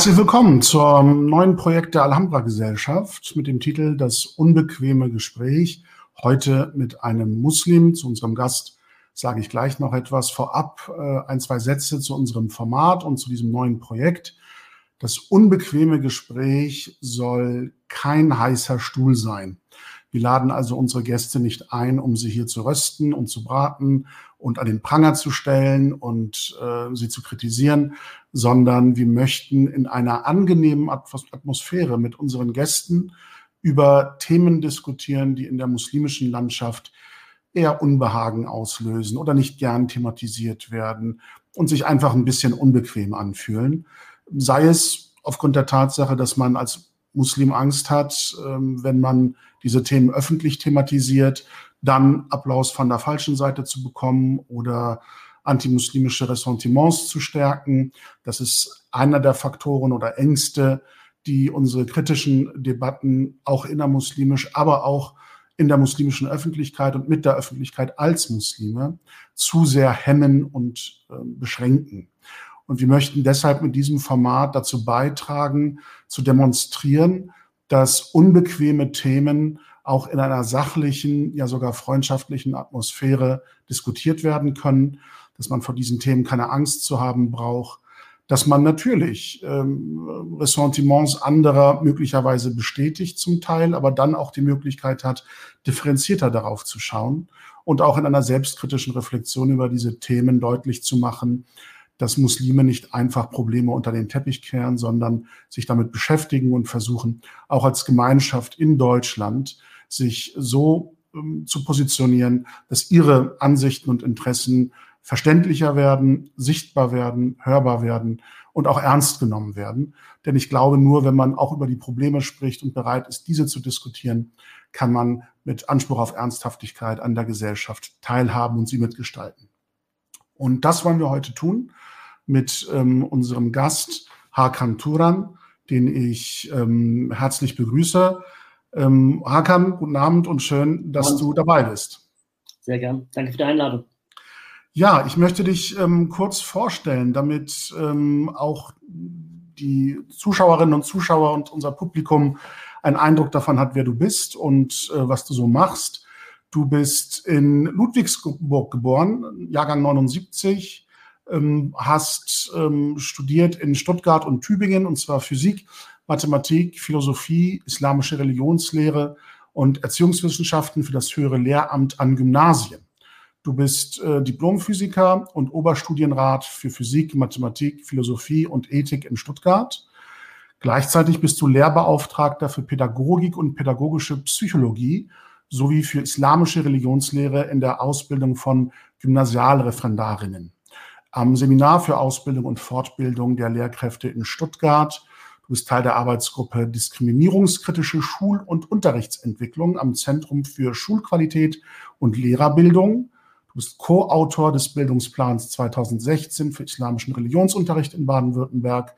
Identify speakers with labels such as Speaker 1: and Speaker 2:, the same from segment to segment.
Speaker 1: Herzlich willkommen zum neuen Projekt der Alhambra Gesellschaft mit dem Titel Das unbequeme Gespräch. Heute mit einem Muslim. Zu unserem Gast sage ich gleich noch etwas. Vorab äh, ein, zwei Sätze zu unserem Format und zu diesem neuen Projekt. Das unbequeme Gespräch soll kein heißer Stuhl sein. Wir laden also unsere Gäste nicht ein, um sie hier zu rösten und zu braten und an den Pranger zu stellen und äh, sie zu kritisieren, sondern wir möchten in einer angenehmen Atmosphäre mit unseren Gästen über Themen diskutieren, die in der muslimischen Landschaft eher Unbehagen auslösen oder nicht gern thematisiert werden und sich einfach ein bisschen unbequem anfühlen. Sei es aufgrund der Tatsache, dass man als Muslim Angst hat, ähm, wenn man diese Themen öffentlich thematisiert, dann Applaus von der falschen Seite zu bekommen oder antimuslimische Ressentiments zu stärken. Das ist einer der Faktoren oder Ängste, die unsere kritischen Debatten auch innermuslimisch, aber auch in der muslimischen Öffentlichkeit und mit der Öffentlichkeit als Muslime zu sehr hemmen und äh, beschränken. Und wir möchten deshalb mit diesem Format dazu beitragen, zu demonstrieren, dass unbequeme Themen auch in einer sachlichen, ja sogar freundschaftlichen Atmosphäre diskutiert werden können, dass man vor diesen Themen keine Angst zu haben braucht, dass man natürlich ähm, Ressentiments anderer möglicherweise bestätigt zum Teil, aber dann auch die Möglichkeit hat, differenzierter darauf zu schauen und auch in einer selbstkritischen Reflexion über diese Themen deutlich zu machen, dass Muslime nicht einfach Probleme unter den Teppich kehren, sondern sich damit beschäftigen und versuchen, auch als Gemeinschaft in Deutschland sich so ähm, zu positionieren, dass ihre Ansichten und Interessen verständlicher werden, sichtbar werden, hörbar werden und auch ernst genommen werden. Denn ich glaube, nur wenn man auch über die Probleme spricht und bereit ist, diese zu diskutieren, kann man mit Anspruch auf Ernsthaftigkeit an der Gesellschaft teilhaben und sie mitgestalten. Und das wollen wir heute tun mit ähm, unserem Gast Hakan Turan, den ich ähm, herzlich begrüße. Ähm, Hakan, guten Abend und schön, dass du dabei bist.
Speaker 2: Sehr gern. Danke für die Einladung.
Speaker 1: Ja, ich möchte dich ähm, kurz vorstellen, damit ähm, auch die Zuschauerinnen und Zuschauer und unser Publikum einen Eindruck davon hat, wer du bist und äh, was du so machst. Du bist in Ludwigsburg geboren, Jahrgang 79, ähm, hast ähm, studiert in Stuttgart und Tübingen, und zwar Physik, Mathematik, Philosophie, islamische Religionslehre und Erziehungswissenschaften für das höhere Lehramt an Gymnasien. Du bist äh, Diplomphysiker und Oberstudienrat für Physik, Mathematik, Philosophie und Ethik in Stuttgart. Gleichzeitig bist du Lehrbeauftragter für Pädagogik und pädagogische Psychologie sowie für islamische Religionslehre in der Ausbildung von Gymnasialreferendarinnen am Seminar für Ausbildung und Fortbildung der Lehrkräfte in Stuttgart. Du bist Teil der Arbeitsgruppe Diskriminierungskritische Schul- und Unterrichtsentwicklung am Zentrum für Schulqualität und Lehrerbildung. Du bist Co-Autor des Bildungsplans 2016 für islamischen Religionsunterricht in Baden-Württemberg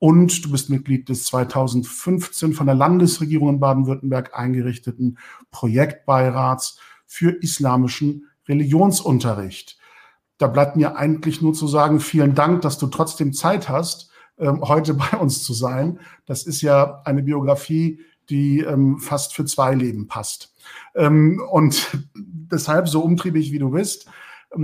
Speaker 1: und du bist Mitglied des 2015 von der Landesregierung in Baden-Württemberg eingerichteten Projektbeirats für islamischen Religionsunterricht da bleibt mir eigentlich nur zu sagen, vielen Dank, dass du trotzdem Zeit hast, ähm, heute bei uns zu sein. Das ist ja eine Biografie, die ähm, fast für zwei Leben passt. Ähm, und deshalb, so umtriebig wie du bist,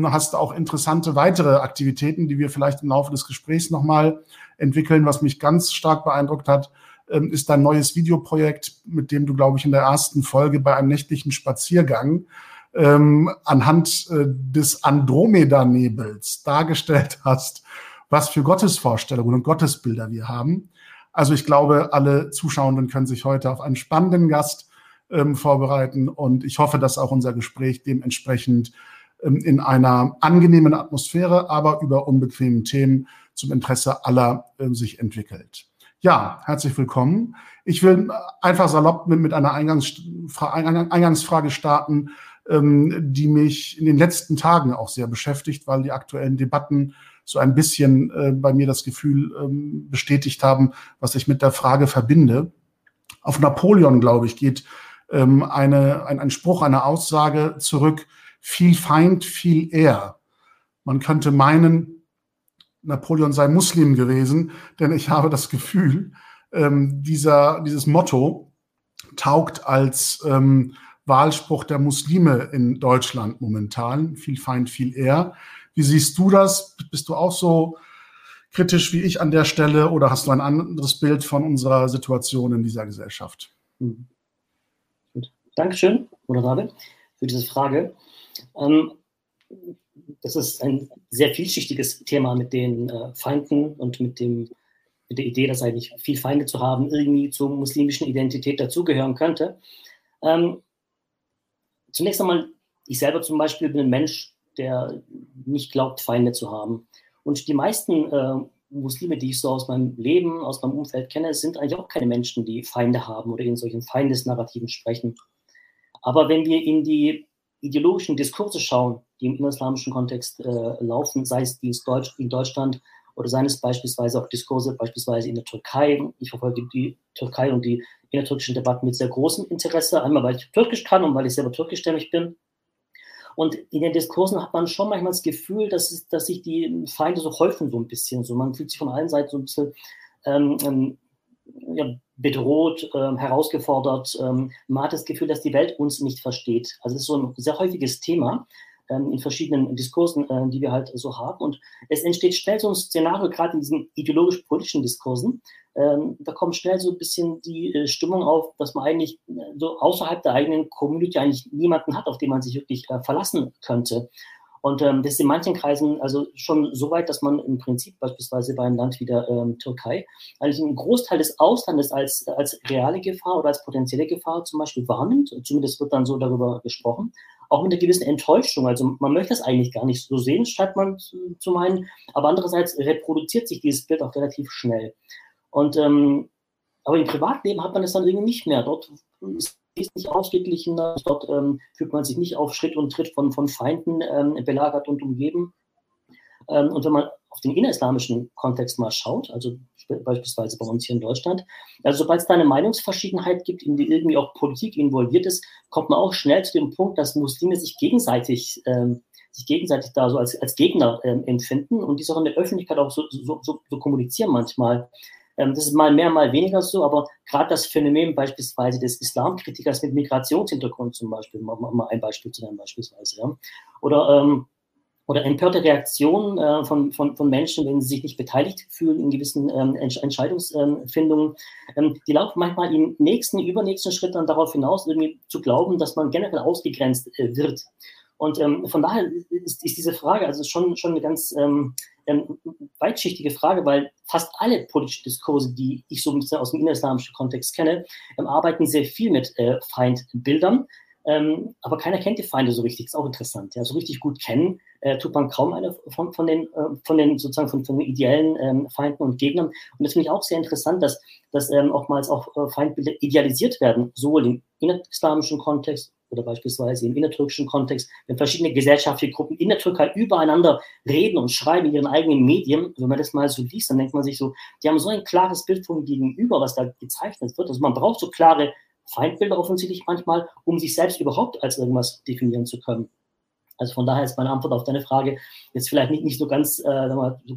Speaker 1: hast du auch interessante weitere Aktivitäten, die wir vielleicht im Laufe des Gesprächs nochmal entwickeln. Was mich ganz stark beeindruckt hat, ähm, ist dein neues Videoprojekt, mit dem du, glaube ich, in der ersten Folge bei einem nächtlichen Spaziergang ähm, anhand äh, des Andromeda-Nebels dargestellt hast, was für Gottesvorstellungen und Gottesbilder wir haben. Also ich glaube, alle Zuschauenden können sich heute auf einen spannenden Gast ähm, vorbereiten und ich hoffe, dass auch unser Gespräch dementsprechend ähm, in einer angenehmen Atmosphäre, aber über unbequemen Themen zum Interesse aller ähm, sich entwickelt. Ja, herzlich willkommen. Ich will einfach salopp mit, einer Eingangsfra Eingangsfrage starten ähm, die mich in den letzten Tagen auch sehr beschäftigt, weil die aktuellen Debatten so ein bisschen äh, bei mir das Gefühl ähm, bestätigt haben, was ich mit der Frage verbinde. Auf Napoleon, glaube ich, geht ähm, eine, ein, ein Spruch, eine Aussage zurück, viel Feind, viel Ehr. Man könnte meinen, Napoleon sei Muslim gewesen, denn ich habe das Gefühl, ähm, dieser, dieses Motto taugt als ähm, Wahlspruch der Muslime in Deutschland momentan. Viel Feind, viel eher. Wie siehst du das? Bist du auch so kritisch wie ich an der Stelle oder hast du ein anderes Bild von unserer Situation in dieser Gesellschaft?
Speaker 2: Mhm. Dankeschön, Moderator, für diese Frage. Ähm, das ist ein sehr vielschichtiges Thema mit den äh, Feinden und mit, dem, mit der Idee, dass eigentlich viel Feinde zu haben irgendwie zur muslimischen Identität dazugehören könnte. Ähm, zunächst einmal, ich selber zum Beispiel bin ein Mensch, der nicht glaubt, Feinde zu haben. Und die meisten äh, Muslime, die ich so aus meinem Leben, aus meinem Umfeld kenne, sind eigentlich auch keine Menschen, die Feinde haben oder in solchen Feindesnarrativen sprechen. Aber wenn wir in die ideologischen Diskurse schauen, die im islamischen Kontext äh, laufen, sei es dies Deutsch, in Deutschland oder seien es beispielsweise auch Diskurse beispielsweise in der Türkei. Ich verfolge die Türkei und die innertürkischen Debatten mit sehr großem Interesse, einmal weil ich Türkisch kann und weil ich selber türkischstämmig bin. Und in den Diskursen hat man schon manchmal das Gefühl, dass, dass sich die Feinde so häufen so ein bisschen. So, man fühlt sich von allen Seiten so ein bisschen ähm, ähm, bedroht, ähm, herausgefordert. Ähm, man hat das Gefühl, dass die Welt uns nicht versteht. Also es ist so ein sehr häufiges Thema ähm, in verschiedenen Diskursen, äh, die wir halt so haben. Und es entsteht schnell so ein Szenario, gerade in diesen ideologisch-politischen Diskursen. Ähm, da kommt schnell so ein bisschen die äh, Stimmung auf, dass man eigentlich äh, so außerhalb der eigenen Community eigentlich niemanden hat, auf den man sich wirklich äh, verlassen könnte. Und ähm, das ist in manchen Kreisen also schon so weit, dass man im Prinzip beispielsweise bei einem Land wie der ähm, Türkei eigentlich einen Großteil des Auslandes als, als reale Gefahr oder als potenzielle Gefahr zum Beispiel wahrnimmt. Zumindest wird dann so darüber gesprochen. Auch mit einer gewissen Enttäuschung. Also man möchte das eigentlich gar nicht so sehen, scheint man zu, zu meinen. Aber andererseits reproduziert sich dieses Bild auch relativ schnell. Und ähm, aber im Privatleben hat man es dann irgendwie nicht mehr. Dort ist ist nicht ausgeglichener. Dort ähm, fühlt man sich nicht auf Schritt und Tritt von, von Feinden ähm, belagert und umgeben. Ähm, und wenn man auf den innerislamischen Kontext mal schaut, also beispielsweise bei uns hier in Deutschland, also sobald es da eine Meinungsverschiedenheit gibt, in die irgendwie auch Politik involviert ist, kommt man auch schnell zu dem Punkt, dass Muslime sich gegenseitig ähm, sich gegenseitig da so als, als Gegner ähm, empfinden und die auch in der Öffentlichkeit auch so, so, so, so kommunizieren manchmal. Ähm, das ist mal mehr, mal weniger so, aber gerade das Phänomen beispielsweise des Islamkritikers mit Migrationshintergrund zum Beispiel, mal, mal ein Beispiel zu nennen beispielsweise, ja. Oder, ähm, oder empörte Reaktionen äh, von, von, von Menschen, wenn sie sich nicht beteiligt fühlen in gewissen ähm, Entscheidungsfindungen, ähm, die laufen manchmal im nächsten, übernächsten Schritt dann darauf hinaus, irgendwie zu glauben, dass man generell ausgegrenzt äh, wird. Und ähm, von daher ist, ist, diese Frage also schon, schon eine ganz ähm, ähm, weitschichtige Frage, weil fast alle politischen Diskurse, die ich so ein bisschen aus dem innerislamischen Kontext kenne, ähm, arbeiten sehr viel mit äh, Feindbildern. Ähm, aber keiner kennt die Feinde so richtig, ist auch interessant. Ja, so richtig gut kennen äh, tut man kaum eine von, von, den, äh, von den sozusagen von, von den ideellen ähm, Feinden und Gegnern. Und das finde ich auch sehr interessant, dass, dass oftmals auch äh, Feindbilder idealisiert werden, sowohl im innerislamischen Kontext oder beispielsweise im innertürkischen Kontext, wenn verschiedene gesellschaftliche Gruppen in der Türkei übereinander reden und schreiben in ihren eigenen Medien, wenn man das mal so liest, dann denkt man sich so, die haben so ein klares Bild vom Gegenüber, was da gezeichnet wird. Also man braucht so klare Feindbilder offensichtlich manchmal, um sich selbst überhaupt als irgendwas definieren zu können. Also von daher ist meine Antwort auf deine Frage jetzt vielleicht nicht, nicht so ganz, äh,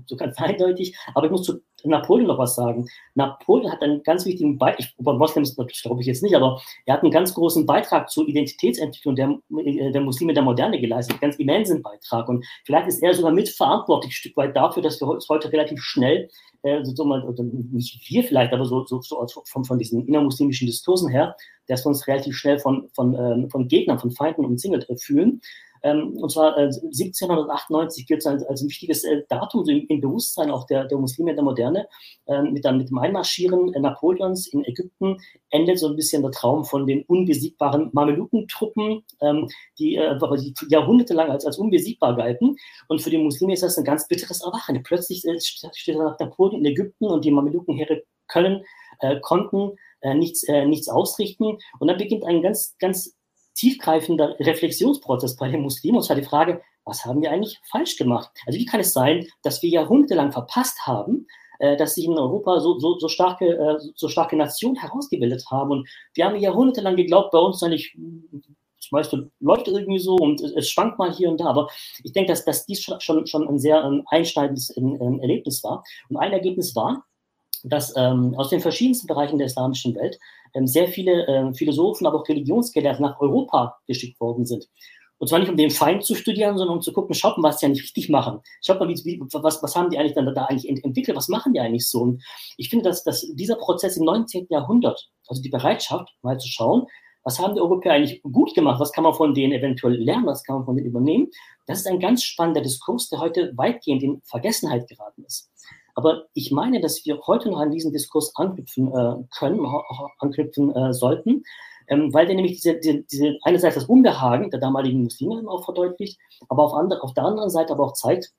Speaker 2: so, ganz eindeutig, aber ich muss zu Napoleon noch was sagen. Napoleon hat einen ganz wichtigen Beitrag, über Moslems glaube ich jetzt nicht, aber er hat einen ganz großen Beitrag zur Identitätsentwicklung der, äh, der Muslime der Moderne geleistet, einen ganz immensen Beitrag. Und vielleicht ist er sogar mitverantwortlich ein Stück weit dafür, dass wir uns heute relativ schnell, äh, so mal, nicht wir vielleicht, aber so, so, so von, von diesen innermuslimischen Diskursen her, dass wir uns relativ schnell von, von, ähm, von Gegnern, von Feinden umzingelt äh, fühlen. Ähm, und zwar äh, 1798 gilt es als, als ein wichtiges äh, Datum so im, im, Bewusstsein auch der, der Muslime der Moderne. Ähm, mit, dann, mit dem Einmarschieren äh, Napoleons in Ägypten endet so ein bisschen der Traum von den unbesiegbaren Mamelukentruppen, ähm, die, äh, die jahrhundertelang als, als unbesiegbar galten. Und für die Muslime ist das ein ganz bitteres Erwachen. Plötzlich äh, steht Napoleon in Ägypten und die Mamelukenheere können, äh, konnten äh, nichts, äh, nichts ausrichten. Und dann beginnt ein ganz, ganz tiefgreifender Reflexionsprozess bei den Muslimen. Und zwar die Frage, was haben wir eigentlich falsch gemacht? Also wie kann es sein, dass wir jahrhundertelang verpasst haben, äh, dass sich in Europa so, so, so, starke, äh, so starke Nationen herausgebildet haben. Und wir haben jahrhundertelang geglaubt, bei uns eigentlich weißt du, läuft irgendwie so und es, schwankt mal hier und da. Aber ich denke, dass, dass dies schon, schon, ein sehr ähm, einschneidendes ähm, Erlebnis war. Und ein Ergebnis war, dass ähm, aus den verschiedensten Bereichen der islamischen Welt ähm, sehr viele äh, Philosophen, aber auch Religionsgelehrte nach Europa geschickt worden sind. Und zwar nicht um den Feind zu studieren, sondern um zu gucken, schaut mal, was die eigentlich richtig machen. Schaut mal, wie, wie, was, was haben die eigentlich dann da eigentlich ent entwickelt, was machen die eigentlich so? Und ich finde, dass, dass dieser Prozess im 19. Jahrhundert, also die Bereitschaft, mal zu schauen, was haben die Europäer eigentlich gut gemacht, was kann man von denen eventuell lernen, was kann man von denen übernehmen, das ist ein ganz spannender Diskurs, der heute weitgehend in Vergessenheit geraten ist. Aber ich meine, dass wir heute noch an diesen Diskurs anknüpfen äh, können, anknüpfen äh, sollten, ähm, weil der nämlich diese, diese, diese einerseits das Unbehagen der damaligen Muslime auch verdeutlicht, aber auf, andere, auf der anderen Seite aber auch zeigt,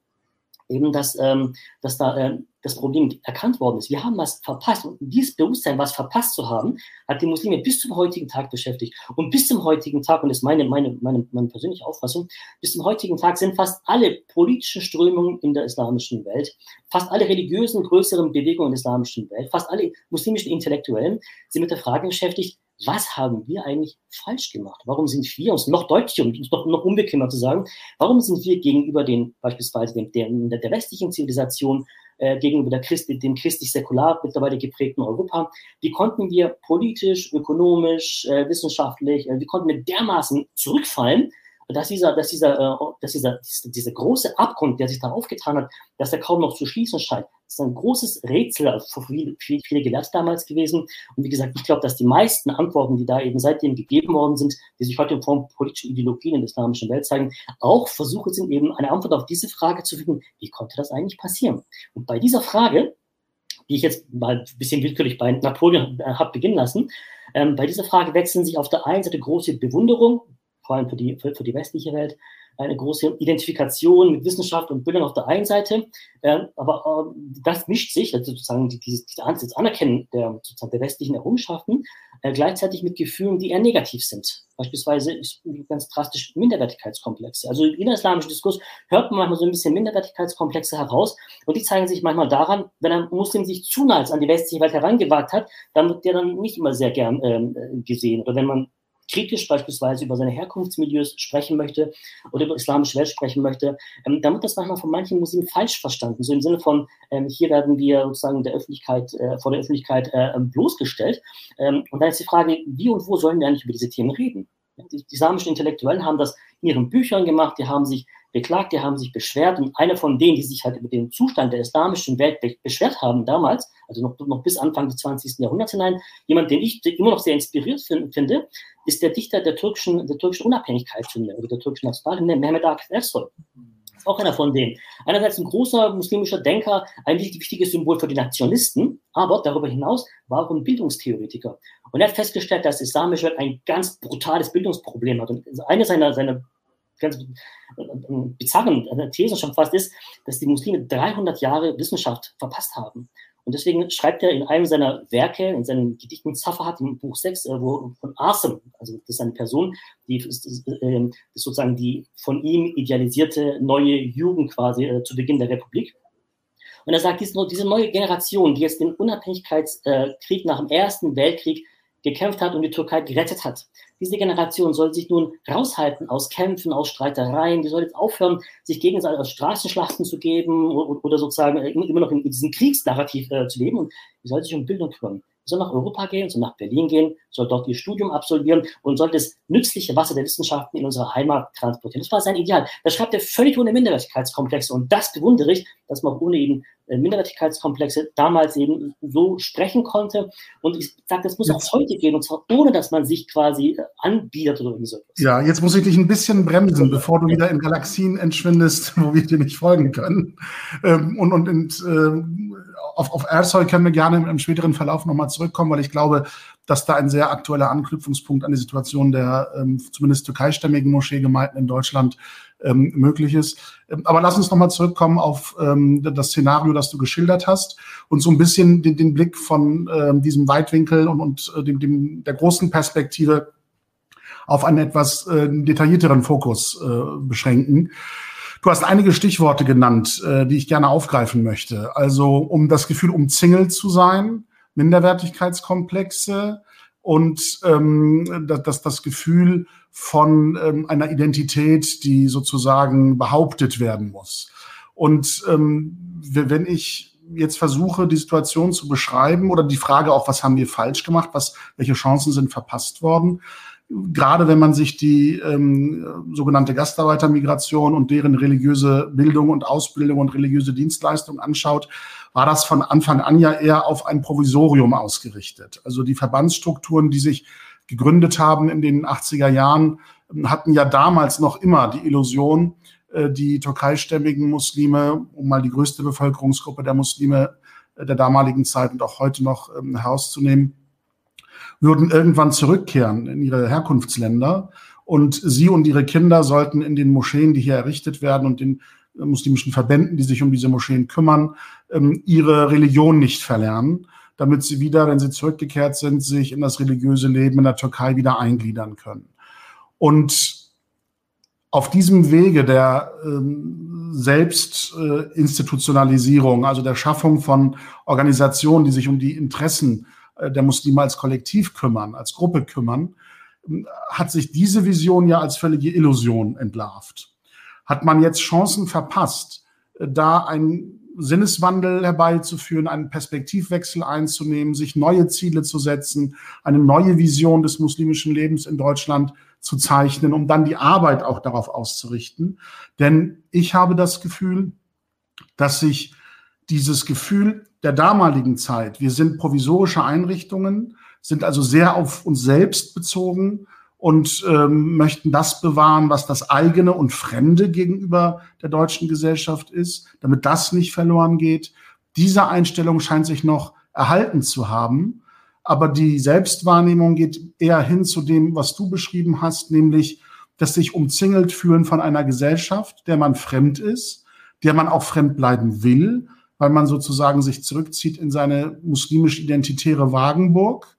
Speaker 2: eben, dass, ähm, dass da äh, das Problem erkannt worden ist. Wir haben was verpasst. Und dieses Bewusstsein, was verpasst zu haben, hat die Muslime bis zum heutigen Tag beschäftigt. Und bis zum heutigen Tag, und das ist meine, meine, meine, meine persönliche Auffassung, bis zum heutigen Tag sind fast alle politischen Strömungen in der islamischen Welt, fast alle religiösen größeren Bewegungen in der islamischen Welt, fast alle muslimischen Intellektuellen sind mit der Frage beschäftigt, was haben wir eigentlich falsch gemacht? Warum sind wir, uns noch deutlicher und noch, noch unbequemer zu sagen, warum sind wir gegenüber den, beispielsweise den, der, der westlichen Zivilisation, äh, gegenüber der Christi, dem christlich-säkular mittlerweile geprägten Europa, wie konnten wir politisch, ökonomisch, äh, wissenschaftlich, äh, wie konnten wir dermaßen zurückfallen, dass dieser, dass dieser, äh, dass dieser, dieser große Abgrund, der sich da aufgetan hat, dass er kaum noch zu schließen scheint, ist ein großes Rätsel für viele, viele, Gelehrte damals gewesen. Und wie gesagt, ich glaube, dass die meisten Antworten, die da eben seitdem gegeben worden sind, die sich heute in Form politischer Ideologien in der islamischen Welt zeigen, auch Versuche sind eben eine Antwort auf diese Frage zu finden, wie konnte das eigentlich passieren? Und bei dieser Frage, die ich jetzt mal ein bisschen willkürlich bei Napoleon äh, habe beginnen lassen, ähm, bei dieser Frage wechseln sich auf der einen Seite große Bewunderung, vor allem für die, für, für die westliche Welt, eine große Identifikation mit Wissenschaft und Bildung auf der einen Seite, äh, aber äh, das mischt sich, also sozusagen die, dieses, dieses Anerkennen der, sozusagen der westlichen Errungenschaften, äh, gleichzeitig mit Gefühlen, die eher negativ sind. Beispielsweise ganz drastisch Minderwertigkeitskomplexe. Also im innerislamischen Diskurs hört man manchmal so ein bisschen Minderwertigkeitskomplexe heraus und die zeigen sich manchmal daran, wenn ein Muslim sich zu nah an die westliche Welt herangewagt hat, dann wird der dann nicht immer sehr gern ähm, gesehen. Oder wenn man kritisch beispielsweise über seine Herkunftsmilieus sprechen möchte oder über islamische Welt sprechen möchte, ähm, dann wird das manchmal von manchen Muslimen falsch verstanden. So im Sinne von, ähm, hier werden wir sozusagen der Öffentlichkeit, äh, vor der Öffentlichkeit äh, bloßgestellt. Ähm, und dann ist die Frage, wie und wo sollen wir eigentlich über diese Themen reden? Die islamischen Intellektuellen haben das in ihren Büchern gemacht, die haben sich beklagt, die haben sich beschwert und einer von denen, die sich halt über den Zustand der islamischen Welt beschwert haben damals, also noch, noch bis Anfang des 20. Jahrhunderts hinein, jemand, den ich immer noch sehr inspiriert finde, ist der Dichter der türkischen, der türkischen Unabhängigkeitshymne oder der türkischen Nationalhymne, Mehmet Akif Ersoy. Ist auch einer von denen. Einerseits ein großer muslimischer Denker, ein wichtiges Symbol für die Nationalisten, aber darüber hinaus war auch ein Bildungstheoretiker. Und er hat festgestellt, dass islamische Welt ein ganz brutales Bildungsproblem hat. Und eine seiner, seiner ganz bizarren Thesen schon fast ist, dass die Muslime 300 Jahre Wissenschaft verpasst haben. Und deswegen schreibt er in einem seiner Werke, in seinem Gedichten Zafahat im Buch 6, äh, wo von Asim, also das ist eine Person, die ist, ist, äh, ist sozusagen die von ihm idealisierte neue Jugend quasi äh, zu Beginn der Republik. Und er sagt, diese neue Generation, die jetzt den Unabhängigkeitskrieg nach dem Ersten Weltkrieg gekämpft hat und die Türkei gerettet hat. Diese Generation soll sich nun raushalten aus Kämpfen, aus Streitereien. Die soll jetzt aufhören, sich gegenseitig aus Straßenschlachten zu geben oder, sozusagen immer noch in diesem Kriegsnarrativ äh, zu leben. Und die soll sich um Bildung kümmern soll nach Europa gehen, soll nach Berlin gehen, soll dort ihr Studium absolvieren und soll das nützliche Wasser der Wissenschaften in unsere Heimat transportieren. Das war sein Ideal. Das schreibt er völlig ohne Minderwertigkeitskomplexe und das bewundere ich, dass man auch ohne eben äh, Minderwertigkeitskomplexe damals eben so sprechen konnte. Und ich sage, das muss jetzt, auch heute gehen, und zwar ohne, dass man sich quasi äh, anbietet oder so etwas.
Speaker 1: Ja, jetzt muss ich dich ein bisschen bremsen, bevor du wieder in Galaxien entschwindest, wo wir dir nicht folgen können. Ähm, und und, und auf, auf Ersoy können wir gerne im späteren Verlauf nochmal zurückkommen, weil ich glaube, dass da ein sehr aktueller Anknüpfungspunkt an die Situation der ähm, zumindest türkeistämmigen Moscheegemeinden in Deutschland ähm, möglich ist. Ähm, aber lass uns nochmal zurückkommen auf ähm, das Szenario, das du geschildert hast und so ein bisschen den, den Blick von ähm, diesem Weitwinkel und, und äh, dem, dem, der großen Perspektive auf einen etwas äh, detaillierteren Fokus äh, beschränken. Du hast einige Stichworte genannt, äh, die ich gerne aufgreifen möchte. Also um das Gefühl umzingelt zu sein, Minderwertigkeitskomplexe, und ähm, das, das Gefühl von ähm, einer Identität, die sozusagen behauptet werden muss. Und ähm, wenn ich jetzt versuche, die Situation zu beschreiben oder die Frage auch, was haben wir falsch gemacht, was, welche Chancen sind verpasst worden, gerade wenn man sich die ähm, sogenannte Gastarbeitermigration und deren religiöse Bildung und Ausbildung und religiöse Dienstleistung anschaut, war das von Anfang an ja eher auf ein Provisorium ausgerichtet. Also die Verbandsstrukturen, die sich gegründet haben in den 80er Jahren, hatten ja damals noch immer die Illusion, äh, die türkeistämmigen Muslime, um mal die größte Bevölkerungsgruppe der Muslime äh, der damaligen Zeit und auch heute noch ähm, herauszunehmen, würden irgendwann zurückkehren in ihre Herkunftsländer und sie und ihre Kinder sollten in den Moscheen, die hier errichtet werden und den äh, muslimischen Verbänden, die sich um diese Moscheen kümmern, ähm, ihre Religion nicht verlernen, damit sie wieder, wenn sie zurückgekehrt sind, sich in das religiöse Leben in der Türkei wieder eingliedern können. Und auf diesem Wege der ähm, Selbstinstitutionalisierung, also der Schaffung von Organisationen, die sich um die Interessen der Muslime als Kollektiv kümmern, als Gruppe kümmern, hat sich diese Vision ja als völlige Illusion entlarvt. Hat man jetzt Chancen verpasst, äh, da einen Sinneswandel herbeizuführen, einen Perspektivwechsel einzunehmen, sich neue Ziele zu setzen, eine neue Vision des muslimischen Lebens in Deutschland zu zeichnen, um dann die Arbeit auch darauf auszurichten. Denn ich habe das Gefühl, dass sich dieses Gefühl der damaligen Zeit. Wir sind provisorische Einrichtungen, sind also sehr auf uns selbst bezogen und ähm, möchten das bewahren, was das eigene und Fremde gegenüber der deutschen Gesellschaft ist, damit das nicht verloren geht. Diese Einstellung scheint sich noch erhalten zu haben. Aber die Selbstwahrnehmung geht eher hin zu dem, was du beschrieben hast, nämlich dass sich umzingelt fühlen von einer Gesellschaft, der man fremd ist, der man auch fremd bleiben will, weil man sozusagen sich zurückzieht in seine muslimisch-identitäre Wagenburg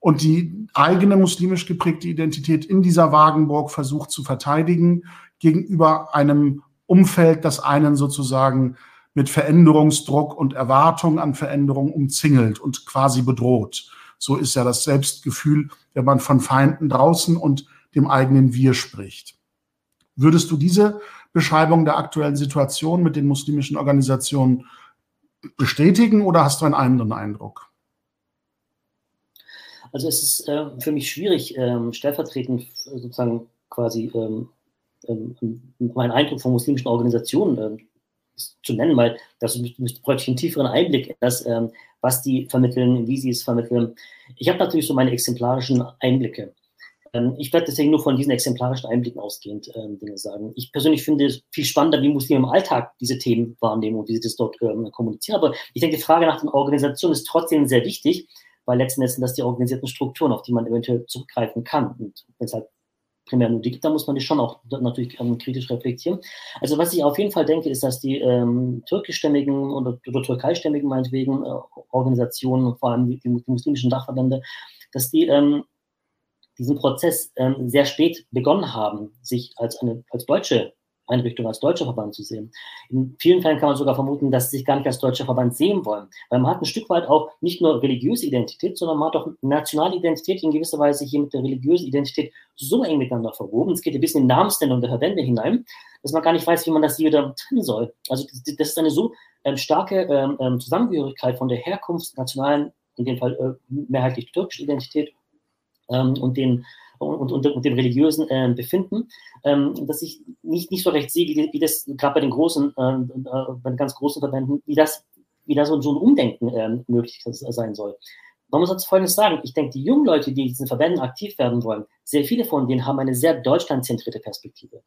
Speaker 1: und die eigene muslimisch geprägte Identität in dieser Wagenburg versucht zu verteidigen gegenüber einem Umfeld, das einen sozusagen mit Veränderungsdruck und Erwartung an Veränderung umzingelt und quasi bedroht. So ist ja das Selbstgefühl, wenn man von Feinden draußen und dem eigenen Wir spricht. Würdest du diese Beschreibung der aktuellen Situation mit den muslimischen Organisationen bestätigen oder hast du einen anderen Eindruck?
Speaker 2: Also es ist äh, für mich schwierig, ähm, stellvertretend sozusagen quasi ähm, ähm, meinen Eindruck von muslimischen Organisationen ähm, zu nennen, weil das bräuchte ich einen tieferen Einblick in das, ähm, was die vermitteln, wie sie es vermitteln. Ich habe natürlich so meine exemplarischen Einblicke. Ähm, ich werde deswegen nur von diesen exemplarischen Einblicken ausgehend ähm, Dinge sagen. Ich persönlich finde es viel spannender, wie Muslime im Alltag diese Themen wahrnehmen und wie sie das dort ähm, kommunizieren. Aber ich denke, die Frage nach den Organisationen ist trotzdem sehr wichtig, weil letzten Endes sind das die organisierten Strukturen, auf die man eventuell zurückgreifen kann. Und wenn es halt primär nur die gibt, dann muss man die schon auch natürlich ähm, kritisch reflektieren. Also was ich auf jeden Fall denke, ist, dass die ähm, türkischstämmigen oder, oder türkeistämmigen meinetwegen äh, Organisationen, vor allem die, die muslimischen Dachverbände, dass die ähm, diesen Prozess ähm, sehr spät begonnen haben, sich als eine als deutsche Einrichtung, als deutscher Verband zu sehen. In vielen Fällen kann man sogar vermuten, dass sie sich gar nicht als deutscher Verband sehen wollen, weil man hat ein Stück weit auch nicht nur religiöse Identität, sondern man hat auch nationale Identität in gewisser Weise hier mit der religiösen Identität so eng miteinander verwoben. Es geht ein bisschen in Namensnennung der Verbände hinein, dass man gar nicht weiß, wie man das hier wieder trennen soll. Also das ist eine so ähm, starke ähm, ähm Zusammengehörigkeit von der herkunftsnationalen, in dem Fall äh, mehrheitlich türkischen Identität ähm, und den und, und, und dem religiösen äh, Befinden, ähm, dass ich nicht, nicht so recht sehe, wie, wie das gerade bei den großen, äh, äh, bei den ganz großen Verbänden, wie das, wie da so, so ein Umdenken äh, möglich sein soll. Man muss jetzt Folgendes sagen, ich denke, die jungen Leute, die in diesen Verbänden aktiv werden wollen, sehr viele von denen haben eine sehr deutschlandzentrierte Perspektive.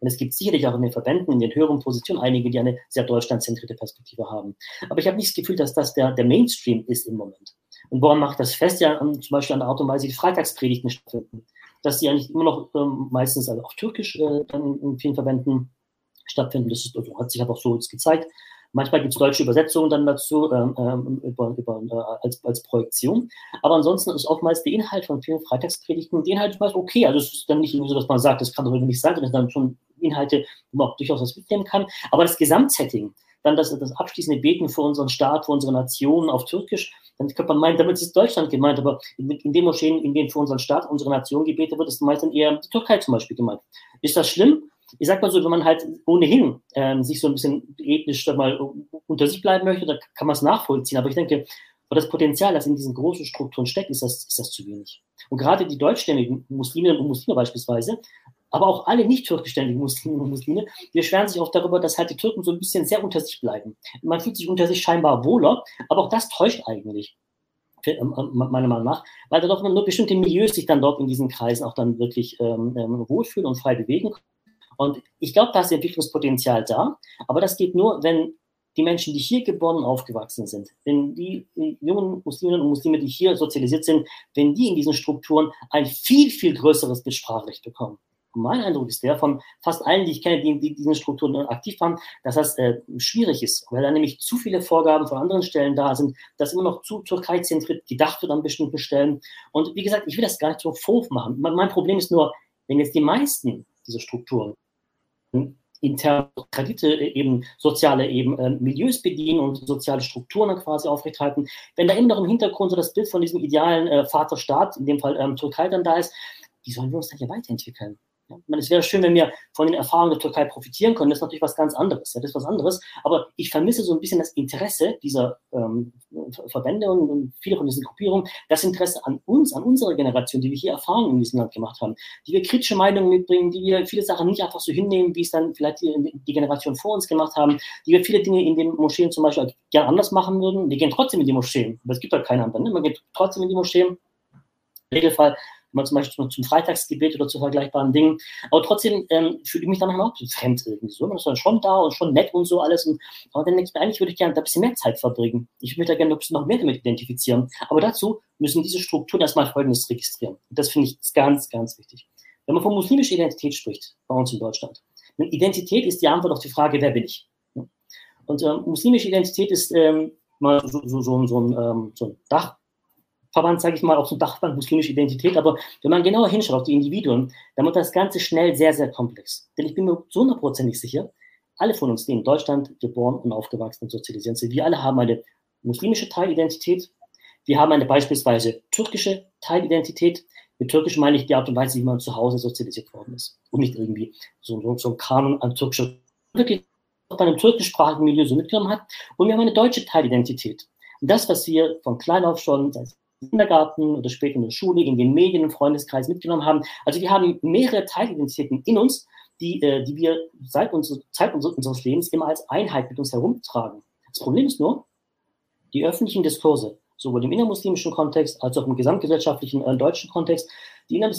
Speaker 2: Und es gibt sicherlich auch in den Verbänden, in den höheren Positionen, einige, die eine sehr deutschlandzentrierte Perspektive haben. Aber ich habe nicht das Gefühl, dass das der, der Mainstream ist im Moment. Und woran macht das fest? Ja, zum Beispiel an der Art und Weise, wie Freitagspredigten stattfinden. Dass die eigentlich immer noch ähm, meistens also auf Türkisch äh, dann in vielen Verbänden stattfinden. Das ist, also hat sich aber auch so jetzt gezeigt. Manchmal gibt es deutsche Übersetzungen dann dazu ähm, ähm, über, über, äh, als, als Projektion. Aber ansonsten ist oftmals der Inhalt von vielen Freitagspredigten, der Inhalt ist okay. Also es ist dann nicht so, dass man sagt, das kann doch nicht sein, sondern dann schon Inhalte, wo man auch durchaus was mitnehmen kann. Aber das Gesamtsetting, dann das, das abschließende Beten für unseren Staat, für unsere Nation auf Türkisch, dann könnte man meinen, damit ist Deutschland gemeint, aber in, in den Moscheen, in denen für unseren Staat, unsere Nation gebetet wird, ist meistens eher die Türkei zum Beispiel gemeint. Ist das schlimm? Ich sag mal so, wenn man halt ohnehin ähm, sich so ein bisschen ethnisch mal, unter sich bleiben möchte, dann kann man es nachvollziehen. Aber ich denke, das Potenzial, das in diesen großen Strukturen steckt, ist das, ist das zu wenig. Und gerade die deutschstämmigen Musliminnen und Muslime beispielsweise, aber auch alle nicht türkischstämmigen Musliminnen und Muslime, die beschweren sich auch darüber, dass halt die Türken so ein bisschen sehr unter sich bleiben. Man fühlt sich unter sich scheinbar wohler, aber auch das täuscht eigentlich ähm, ähm, meiner Meinung nach, weil da doch nur bestimmte Milieus sich dann dort in diesen Kreisen auch dann wirklich ähm, ähm wohlfühlen und frei bewegen. Und ich glaube, da ist Entwicklungspotenzial da, aber das geht nur, wenn die Menschen, die hier geboren und aufgewachsen sind, wenn die, die jungen Musliminnen und Muslime, die hier sozialisiert sind, wenn die in diesen Strukturen ein viel, viel größeres Mitspracherecht bekommen. Und mein Eindruck ist der von fast allen, die ich kenne, die, die diesen Strukturen aktiv waren, dass das äh, schwierig ist, weil da nämlich zu viele Vorgaben von anderen Stellen da sind, dass immer noch zu Türkei-zentriert gedacht wird an bestimmten Stellen. Und wie gesagt, ich will das gar nicht so Vorwurf machen. Mein Problem ist nur, wenn jetzt die meisten dieser Strukturen interne Kredite eben soziale eben äh, Milieus bedienen und soziale Strukturen dann quasi aufrechthalten. Wenn da immer noch im Hintergrund so das Bild von diesem idealen äh, Vaterstaat, in dem Fall ähm, Türkei dann da ist, wie sollen wir uns dann hier weiterentwickeln? Ja, meine, es wäre schön, wenn wir von den Erfahrungen der Türkei profitieren können. Das ist natürlich was ganz anderes. Ja, das ist was anderes. Aber ich vermisse so ein bisschen das Interesse dieser ähm, Verbände und, und viele von diesen Gruppierungen, das Interesse an uns, an unserer Generation, die wir hier Erfahrungen in diesem Land gemacht haben, die wir kritische Meinungen mitbringen, die wir viele Sachen nicht einfach so hinnehmen, wie es dann vielleicht die, die Generation vor uns gemacht haben, die wir viele Dinge in den Moscheen zum Beispiel gerne anders machen würden. Wir gehen trotzdem in die Moscheen. Aber es gibt halt keine anderen. Ne? Man geht trotzdem in die Moscheen. Regelfall zum Beispiel zum Freitagsgebet oder zu vergleichbaren Dingen. Aber trotzdem ähm, fühle ich mich dann auch fremd irgendwie so. Man ist dann schon da und schon nett und so alles. Und, aber dann denke ich mir, eigentlich würde ich gerne da ein bisschen mehr Zeit verbringen. Ich würde da gerne noch mehr damit identifizieren. Aber dazu müssen diese Strukturen erstmal Folgendes registrieren. Und das finde ich ganz, ganz wichtig. Wenn man von muslimischer Identität spricht, bei uns in Deutschland, Identität ist die Antwort auf die Frage, wer bin ich? Und ähm, muslimische Identität ist ähm, mal so, so, so, so, ein, ähm, so ein Dach, Verband, sage ich mal, auch so Dachverband muslimische Identität. Aber wenn man genauer hinschaut auf die Individuen, dann wird das Ganze schnell sehr, sehr komplex. Denn ich bin mir zu hundertprozentig sicher, alle von uns, die in Deutschland geboren und aufgewachsen und sozialisiert sind, wir alle haben eine muslimische Teilidentität. Wir haben eine beispielsweise türkische Teilidentität. Mit türkisch meine ich die Art und Weise, wie man zu Hause sozialisiert worden ist. Und nicht irgendwie so, so, so ein Kanon an türkischer, wirklich bei einem türkischsprachigen Milieu so mitgenommen hat. Und wir haben eine deutsche Teilidentität. Und das, was wir von klein auf schon Kindergarten oder später in der Schule, in den Medien, im Freundeskreis mitgenommen haben. Also wir haben mehrere Teilidentitäten in uns, die, äh, die wir seit unserer Zeit unseres Lebens immer als Einheit mit uns herumtragen. Das Problem ist nur, die öffentlichen Diskurse, sowohl im innermuslimischen Kontext als auch im gesamtgesellschaftlichen äh, deutschen Kontext. Die, äh,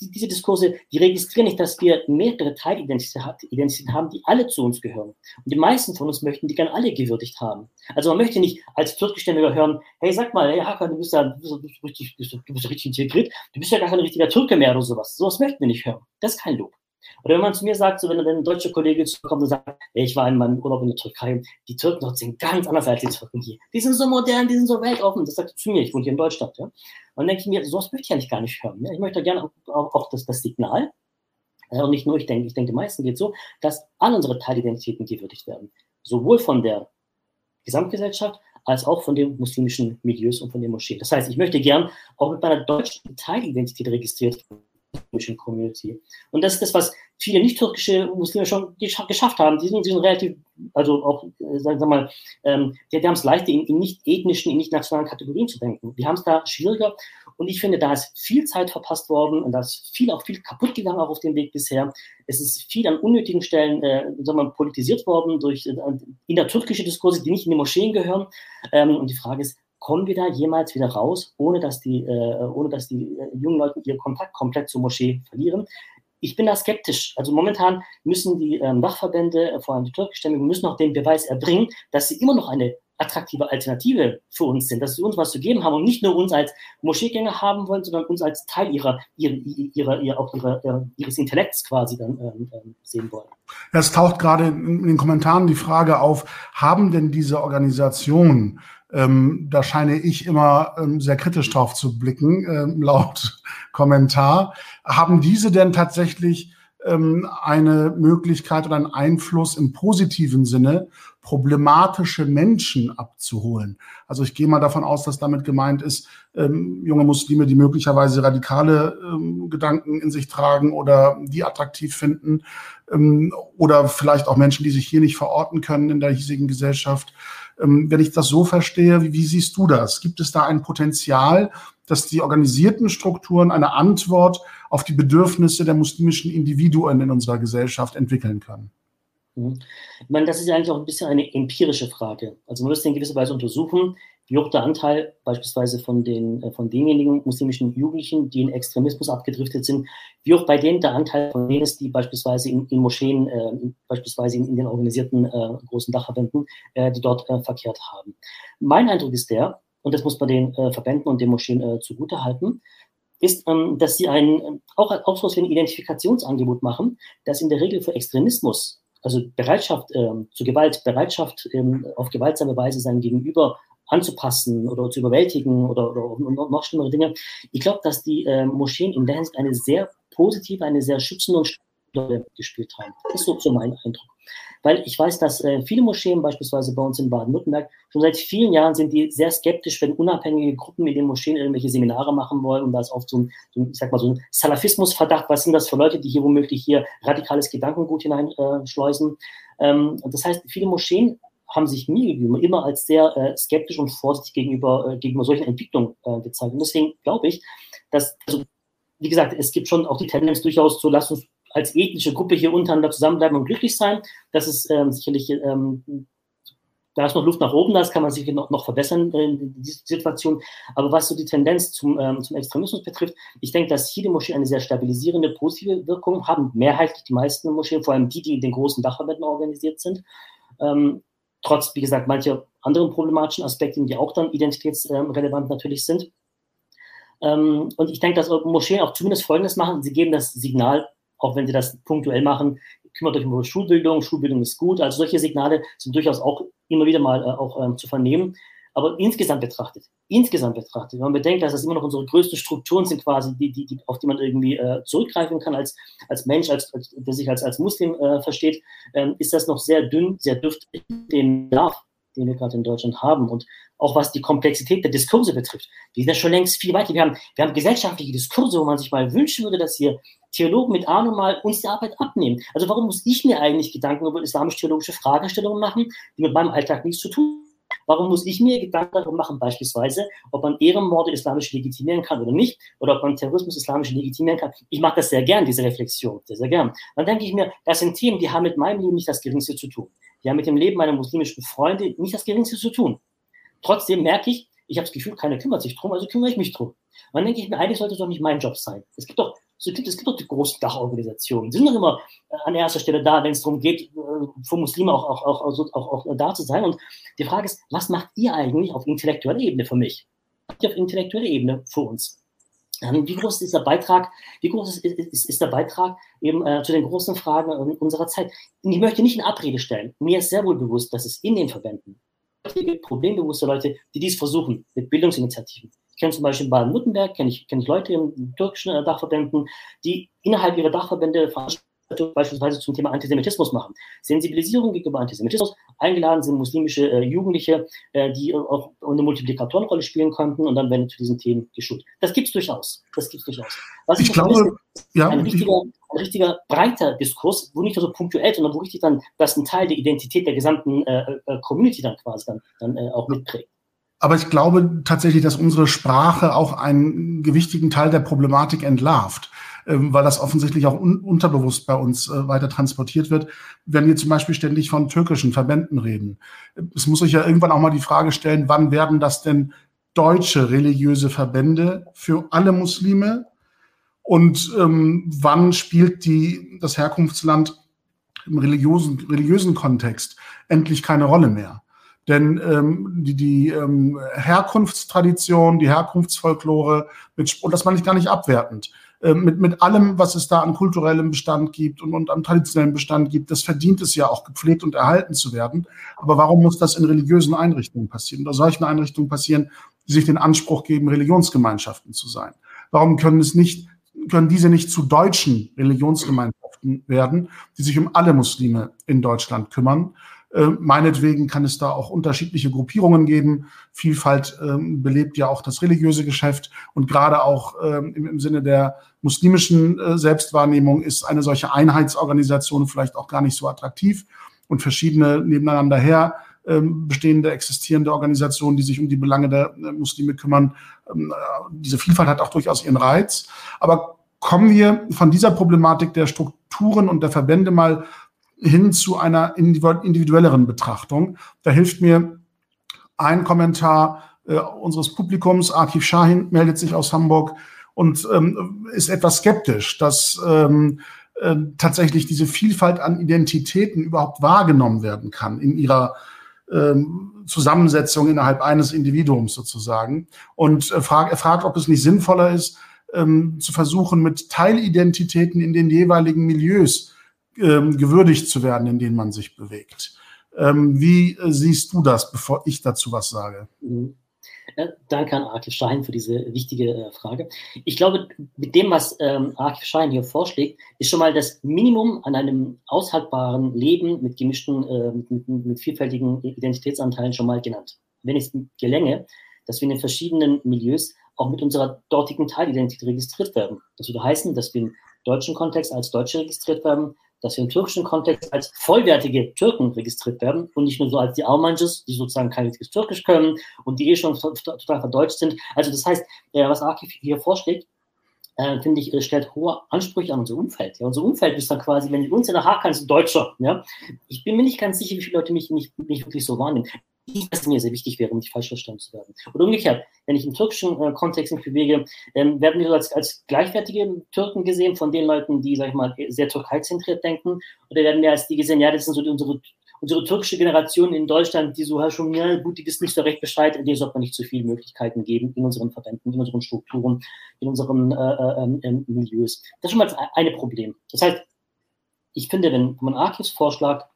Speaker 2: diese Diskurse, die registrieren nicht, dass wir mehrere Teilidentitäten haben, die alle zu uns gehören. Und die meisten von uns möchten die gerne alle gewürdigt haben. Also man möchte nicht als Türkischstämmiger hören, hey, sag mal, hey Hakan, du bist ja du bist, richtig, du bist richtig integriert, du bist ja gar kein richtiger Türke mehr oder sowas. Sowas möchten wir nicht hören. Das ist kein Lob. Oder wenn man zu mir sagt, so wenn ein deutscher Kollege kommt und sagt, ich war in meinem Urlaub in der Türkei, die Türken dort sind ganz anders als die Türken hier. Die sind so modern, die sind so weltoffen. Das sagt er zu mir, ich wohne hier in Deutschland. Ja? Und dann denke ich mir, sowas möchte ich eigentlich gar nicht hören. Ja? Ich möchte gerne auch, auch, auch das, das Signal, ja, und nicht nur ich denke, ich denke, den meisten geht so, dass alle unsere Teilidentitäten gewürdigt werden. Sowohl von der Gesamtgesellschaft als auch von den muslimischen Milieus und von den Moscheen. Das heißt, ich möchte gern auch mit meiner deutschen Teilidentität registriert werden muslimischen Community. Und das ist das, was viele nicht-türkische Muslime schon geschafft haben. Die sind, die sind relativ, also auch, äh, sagen wir mal, ähm, die, die haben es leichter, in, in nicht-ethnischen, in nicht-nationalen Kategorien zu denken. Die haben es da schwieriger. Und ich finde, da ist viel Zeit verpasst worden und da ist viel, auch viel kaputt gegangen, auch auf dem Weg bisher. Es ist viel an unnötigen Stellen, äh, sagen wir mal, politisiert worden durch äh, innertürkische Diskurse, die nicht in die Moscheen gehören. Ähm, und die Frage ist, kommen wir da jemals wieder raus, ohne dass die, äh, ohne dass die äh, jungen Leute ihren Kontakt komplett zur Moschee verlieren? Ich bin da skeptisch. Also momentan müssen die ähm, Dachverbände, äh, vor allem die türkischstämmigen, müssen auch den Beweis erbringen, dass sie immer noch eine attraktive Alternative für uns sind, dass sie uns was zu geben haben und nicht nur uns als Moscheegänger haben wollen, sondern uns als Teil ihrer, ihrer, ihrer, ihrer auch ihrer, äh, ihres Intellekts quasi dann ähm, ähm, sehen wollen.
Speaker 1: Es taucht gerade in den Kommentaren die Frage auf, haben denn diese Organisationen ähm, da scheine ich immer ähm, sehr kritisch drauf zu blicken, ähm, laut Kommentar. Haben diese denn tatsächlich ähm, eine Möglichkeit oder einen Einfluss im positiven Sinne problematische Menschen abzuholen. Also ich gehe mal davon aus, dass damit gemeint ist, ähm, junge Muslime, die möglicherweise radikale ähm, Gedanken in sich tragen oder die attraktiv finden ähm, oder vielleicht auch Menschen, die sich hier nicht verorten können in der hiesigen Gesellschaft. Ähm, wenn ich das so verstehe, wie, siehst du das? Gibt es da ein Potenzial, dass die organisierten Strukturen eine Antwort auf die Bedürfnisse der muslimischen Individuen in unserer Gesellschaft entwickeln können?
Speaker 2: Mhm. Ich meine, das ist ja eigentlich auch ein bisschen eine empirische Frage. Also man müsste in gewisser Weise untersuchen, wie hoch der Anteil beispielsweise von, den, äh, von denjenigen muslimischen Jugendlichen, die in Extremismus abgedriftet sind, wie hoch bei denen der Anteil von denen ist, die beispielsweise in, in Moscheen, äh, beispielsweise in, in, den organisierten äh, großen Dachverbänden, äh, die dort äh, verkehrt haben. Mein Eindruck ist der, und das muss man den äh, Verbänden und den Moscheen äh, zugutehalten, ist, ähm, dass sie ein, auch, auch so ein Identifikationsangebot machen, das in der Regel für Extremismus, also Bereitschaft ähm, zu Gewalt, Bereitschaft ähm, auf gewaltsame Weise sein Gegenüber anzupassen oder zu überwältigen oder, oder noch schlimmere Dinge. Ich glaube, dass die äh, Moscheen in der Hinsicht eine sehr positive, eine sehr schützende Rolle gespielt haben. Das ist so, so mein Eindruck. Weil ich weiß, dass äh, viele Moscheen, beispielsweise bei uns in Baden-Württemberg, schon seit vielen Jahren sind die sehr skeptisch, wenn unabhängige Gruppen mit den Moscheen irgendwelche Seminare machen wollen. Und da ist oft so ein, so ein ich sag mal, so ein Salafismus-Verdacht. Was sind das für Leute, die hier womöglich hier radikales Gedankengut hineinschleusen? Äh, ähm, das heißt, viele Moscheen haben sich mir gegenüber immer als sehr äh, skeptisch und vorsichtig gegenüber, äh, gegenüber solchen Entwicklungen äh, gezeigt. Und deswegen glaube ich, dass, also, wie gesagt, es gibt schon auch die Tendenz durchaus zu, lass uns als ethnische Gruppe hier untereinander zusammenbleiben und glücklich sein. Das ist ähm, sicherlich, ähm, da ist noch Luft nach oben, das kann man sicher noch, noch verbessern in dieser Situation. Aber was so die Tendenz zum, ähm, zum Extremismus betrifft, ich denke, dass hier die Moscheen eine sehr stabilisierende, positive Wirkung haben, mehrheitlich die meisten Moscheen, vor allem die, die in den großen Dachverbänden organisiert sind. Ähm, trotz, wie gesagt, mancher anderen problematischen Aspekte, die auch dann identitätsrelevant natürlich sind. Ähm, und ich denke, dass Moscheen auch zumindest Folgendes machen. Sie geben das Signal, auch wenn sie das punktuell machen, kümmert euch um eure Schulbildung, Schulbildung ist gut. Also solche Signale sind durchaus auch immer wieder mal äh, auch ähm, zu vernehmen. Aber insgesamt betrachtet, insgesamt betrachtet, wenn man bedenkt, dass das immer noch unsere größten Strukturen sind, quasi, die, die, die, auf die man irgendwie äh, zurückgreifen kann als, als Mensch, als, als, der sich als, als Muslim äh, versteht, ähm, ist das noch sehr dünn, sehr dürftig, den Bedarf, den wir gerade in Deutschland haben. Und auch was die Komplexität der Diskurse betrifft. Wir sind ja schon längst viel weiter. Wir haben, wir haben gesellschaftliche Diskurse, wo man sich mal wünschen würde, dass hier Theologen mit Ahnung mal uns die Arbeit abnehmen. Also warum muss ich mir eigentlich Gedanken über islamisch-theologische Fragestellungen machen, die mit meinem Alltag nichts zu tun haben? Warum muss ich mir Gedanken darüber machen, beispielsweise, ob man Ehrenmorde islamisch legitimieren kann oder nicht, oder ob man Terrorismus islamisch legitimieren kann? Ich mache das sehr gern, diese Reflexion, sehr, sehr gern. Dann denke ich mir, das sind Themen, die haben mit meinem Leben nicht das Geringste zu tun. Die haben mit dem Leben meiner muslimischen Freunde nicht das Geringste zu tun. Trotzdem merke ich, ich habe das Gefühl, keiner kümmert sich drum, also kümmere ich mich drum. Dann denke ich mir, eigentlich sollte es doch nicht mein Job sein. Es gibt doch es gibt, es gibt doch die großen Dachorganisationen. Die sind doch immer äh, an erster Stelle da, wenn es darum geht, äh, für Muslime auch, auch, auch, auch, auch, auch da zu sein. Und die Frage ist, was macht ihr eigentlich auf intellektueller Ebene für mich? Macht ihr auf intellektueller Ebene für uns? Ähm, wie groß ist der Beitrag, wie groß ist, ist, ist der Beitrag eben äh, zu den großen Fragen unserer Zeit? Ich möchte nicht in Abrede stellen. Mir ist sehr wohl bewusst, dass es in den Verbänden problembewusste Leute, die dies versuchen mit Bildungsinitiativen, kenne zum Beispiel in Baden-Württemberg, kenne ich, kenn ich Leute in türkischen äh, Dachverbänden, die innerhalb ihrer Dachverbände Veranstaltungen beispielsweise zum Thema Antisemitismus machen. Sensibilisierung gegenüber Antisemitismus. Eingeladen sind muslimische äh, Jugendliche, äh, die auch eine Multiplikatorenrolle spielen konnten und dann werden zu diesen Themen geschult. Das gibt es durchaus. Das gibt's durchaus.
Speaker 1: Was ich, ich glaube,
Speaker 2: ist, ja, ein, richtiger, ein richtiger breiter Diskurs, wo nicht nur so punktuell, sondern wo richtig dann das ein Teil der Identität der gesamten äh, äh Community dann quasi dann, dann äh, auch mitprägt.
Speaker 1: Aber ich glaube tatsächlich, dass unsere Sprache auch einen gewichtigen Teil der Problematik entlarvt, ähm, weil das offensichtlich auch un unterbewusst bei uns äh, weiter transportiert wird, wenn wir zum Beispiel ständig von türkischen Verbänden reden. Es muss sich ja irgendwann auch mal die Frage stellen, wann werden das denn deutsche religiöse Verbände für alle Muslime und ähm, wann spielt die, das Herkunftsland im religiösen, religiösen Kontext endlich keine Rolle mehr? Denn ähm, die, die ähm, Herkunftstradition, die Herkunftsfolklore, mit, und das meine ich gar nicht abwertend, äh, mit, mit allem, was es da an kulturellem Bestand gibt und, und an traditionellem Bestand gibt, das verdient es ja auch gepflegt und erhalten zu werden. Aber warum muss das in religiösen Einrichtungen passieren oder solchen Einrichtungen passieren, die sich den Anspruch geben, Religionsgemeinschaften zu sein? Warum können es nicht, können diese nicht zu deutschen Religionsgemeinschaften werden, die sich um alle Muslime in Deutschland kümmern? Äh, meinetwegen kann es da auch unterschiedliche Gruppierungen geben. Vielfalt ähm, belebt ja auch das religiöse Geschäft und gerade auch ähm, im, Sinne der muslimischen äh, Selbstwahrnehmung ist eine solche Einheitsorganisation vielleicht auch gar nicht so attraktiv und verschiedene nebeneinander her ähm, bestehende, existierende Organisationen, die sich um die Belange der Muslime kümmern. Ähm, äh, diese Vielfalt hat auch durchaus ihren Reiz. Aber kommen wir von dieser Problematik der Strukturen und der Verbände mal hin zu einer individuelleren Betrachtung. Da hilft mir ein Kommentar äh, unseres Publikums. Akif Shahin meldet sich aus Hamburg und ähm, ist etwas skeptisch, dass ähm, äh, tatsächlich diese Vielfalt an Identitäten überhaupt wahrgenommen werden kann in ihrer ähm, Zusammensetzung innerhalb eines Individuums sozusagen. Und äh, frag, er fragt, ob es nicht sinnvoller ist, ähm, zu versuchen, mit Teilidentitäten in den jeweiligen Milieus ähm, gewürdigt zu werden, in denen man sich bewegt. Ähm, wie äh, siehst du das, bevor ich dazu was sage?
Speaker 2: Mhm. Danke an Arkif Schein für diese wichtige äh, Frage. Ich glaube, mit dem, was ähm, Arkif Schein hier vorschlägt, ist schon mal das Minimum an einem aushaltbaren Leben mit gemischten, äh, mit, mit, vielfältigen Identitätsanteilen schon mal genannt. Wenn es gelänge, dass wir in den verschiedenen Milieus auch mit unserer dortigen Teilidentität registriert werden. Das würde heißen, dass wir im deutschen Kontext als Deutsche registriert werden, dass wir im türkischen Kontext als vollwertige Türken registriert werden und nicht nur so als die Aumanjes, die sozusagen kein richtiges Türkisch können und die eh schon total verdeutscht sind. Also das heißt, äh, was Akif hier vorschlägt, äh, finde ich, stellt hohe Ansprüche an unser Umfeld. Ja, unser Umfeld ist dann quasi, wenn die uns in der Haare kannst, Deutscher. Ja? Ich bin mir nicht ganz sicher, wie viele Leute mich nicht, nicht wirklich so wahrnehmen was mir sehr wichtig wäre, um nicht falsch verstanden zu werden. Und umgekehrt, wenn ich im türkischen äh, Kontext mich bewege, ähm, werden wir als, als gleichwertige Türken gesehen von den Leuten, die, sag ich mal, sehr türkeizentriert denken, oder werden wir als die gesehen, ja, das sind so die, unsere, unsere türkische Generation in Deutschland, die so, schon, ja, gut, die wissen nicht so recht Bescheid, denen sollte man nicht zu viele Möglichkeiten geben in unseren Verbänden, in unseren Strukturen, in unseren äh, äh, äh, Milieus. Das ist schon mal das eine Problem. Das heißt, ich finde, wenn man Arkivs Vorschlag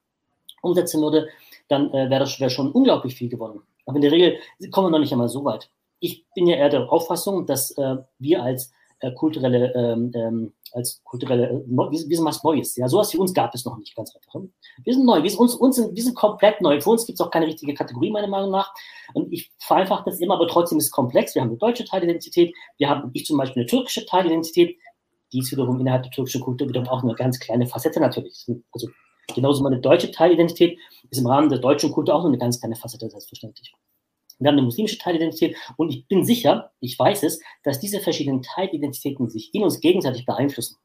Speaker 2: umsetzen würde, dann äh, wäre das wär schon unglaublich viel gewonnen. Aber in der Regel kommen wir noch nicht einmal so weit. Ich bin ja eher der Auffassung, dass äh, wir als äh, kulturelle, ähm, ähm, als kulturelle, äh, wir, wir sind was Neues. Ja, sowas wie uns gab es noch nicht, ganz einfach. Wir sind neu, wir sind, uns, uns sind, wir sind komplett neu. Für uns gibt es auch keine richtige Kategorie, meiner Meinung nach. Und ich vereinfache das immer, aber trotzdem ist es komplex. Wir haben eine deutsche Teilidentität, wir haben, ich zum Beispiel, eine türkische Teilidentität. Die ist wiederum innerhalb der türkischen Kultur wiederum auch eine ganz kleine Facette natürlich. Also Genauso meine deutsche Teilidentität ist im Rahmen der deutschen Kultur auch nur eine ganz kleine Facette, selbstverständlich. Wir haben eine muslimische Teilidentität und ich bin sicher, ich weiß es, dass diese verschiedenen Teilidentitäten sich in uns gegenseitig beeinflussen.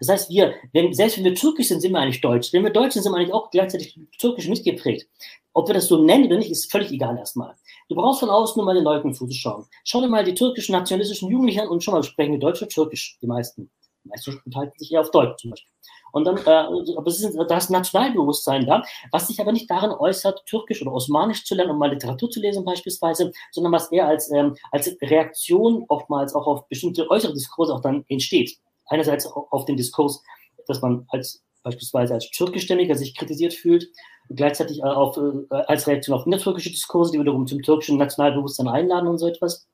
Speaker 2: Das heißt, wir, wenn, selbst wenn wir türkisch sind, sind wir eigentlich deutsch. Wenn wir deutsch sind, sind wir eigentlich auch gleichzeitig türkisch mitgeprägt. Ob wir das so nennen oder nicht, ist völlig egal erstmal. Du brauchst von außen nur mal den Leuten zuzuschauen. Schau dir mal die türkischen nationalistischen Jugendlichen an und schau mal, sprechen die Deutsch oder Türkisch, die meisten. Die meisten unterhalten sich eher auf Deutsch zum Beispiel. Und dann, äh, aber es ist das Nationalbewusstsein da, was sich aber nicht darin äußert, Türkisch oder Osmanisch zu lernen, um mal Literatur zu lesen beispielsweise, sondern was eher als, ähm, als Reaktion oftmals auch auf bestimmte äußere Diskurse auch dann entsteht. Einerseits auf den Diskurs, dass man als beispielsweise als türkischstämmiger sich kritisiert fühlt, gleichzeitig auf, äh, als Reaktion auf innertürkische Diskurse, die wiederum zum türkischen Nationalbewusstsein einladen und so etwas.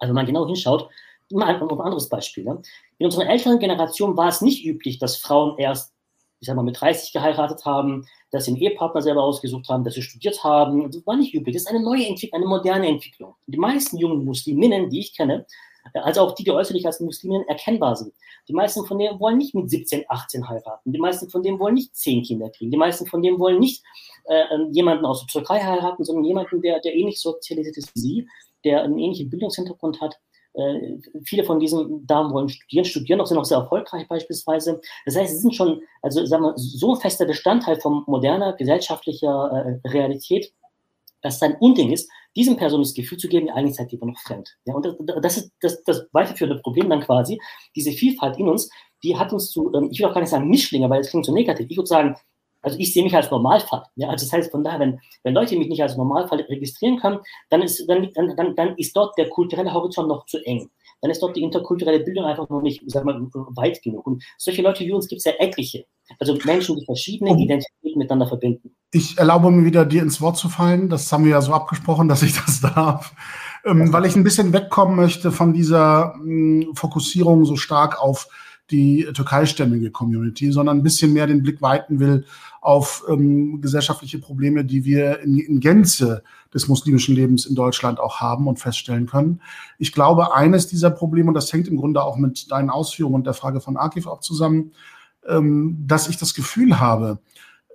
Speaker 2: Also wenn man genau hinschaut, Mal ein, ein anderes Beispiel. Ne? In unserer älteren Generation war es nicht üblich, dass Frauen erst, ich sag mal, mit 30 geheiratet haben, dass sie einen Ehepartner selber ausgesucht haben, dass sie studiert haben. Das war nicht üblich. Das ist eine neue Entwicklung, eine moderne Entwicklung. Die meisten jungen Musliminnen, die ich kenne, also auch die, die äußerlich als Musliminnen erkennbar sind. Die meisten von denen wollen nicht mit 17, 18 heiraten. Die meisten von denen wollen nicht 10 Kinder kriegen. Die meisten von denen wollen nicht äh, jemanden aus der Türkei heiraten, sondern jemanden, der, der ähnlich sozialisiert ist wie sie, der einen ähnlichen Bildungshintergrund hat, äh, viele von diesen Damen wollen studieren, studieren auch, sind auch sehr erfolgreich beispielsweise. Das heißt, sie sind schon, also sagen wir, so ein fester Bestandteil von moderner gesellschaftlicher äh, Realität, dass es ein Unding ist, diesen Personen das Gefühl zu geben, eigentlich seid ihr noch fremd. Ja, und das, ist das, das weiterführende Problem dann quasi, diese Vielfalt in uns, die hat uns zu, ähm, ich will auch gar nicht sagen Mischlinge, weil das klingt so negativ. Ich würde sagen, also ich sehe mich als Normalfall. Ja, also das heißt von daher, wenn, wenn Leute mich nicht als Normalfall registrieren können, dann ist, dann, dann, dann ist dort der kulturelle Horizont noch zu eng. Dann ist dort die interkulturelle Bildung einfach noch nicht, sag mal, weit genug. Und solche Leute wie uns gibt es ja etliche. Also Menschen, die verschiedene oh. Identitäten miteinander verbinden.
Speaker 1: Ich erlaube mir wieder, dir ins Wort zu fallen. Das haben wir ja so abgesprochen, dass ich das darf. Ähm, weil ich ein bisschen wegkommen möchte von dieser mh, hm, Fokussierung so stark auf die türkeistämmige Community, sondern ein bisschen mehr den Blick weiten will auf ähm, gesellschaftliche Probleme, die wir in, in Gänze des muslimischen Lebens in Deutschland auch haben und feststellen können. Ich glaube, eines dieser Probleme, und das hängt im Grunde auch mit deinen Ausführungen und der Frage von Akif auch zusammen, ähm, dass ich das Gefühl habe,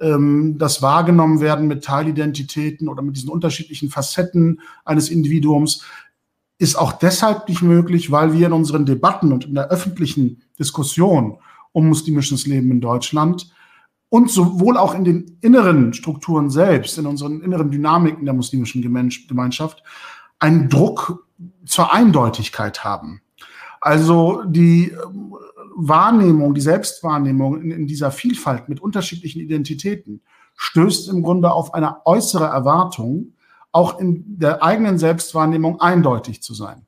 Speaker 1: ähm, das wahrgenommen werden mit Teilidentitäten oder mit diesen unterschiedlichen Facetten eines Individuums, ist auch deshalb nicht möglich, weil wir in unseren Debatten und in der öffentlichen Diskussion um muslimisches Leben in Deutschland und sowohl auch in den inneren Strukturen selbst, in unseren inneren Dynamiken der muslimischen Gemeinschaft, einen Druck zur Eindeutigkeit haben. Also die ähm, Wahrnehmung, die Selbstwahrnehmung in, in, dieser Vielfalt mit unterschiedlichen Identitäten stößt im Grunde auf eine äußere Erwartung, auch in der eigenen Selbstwahrnehmung eindeutig zu sein.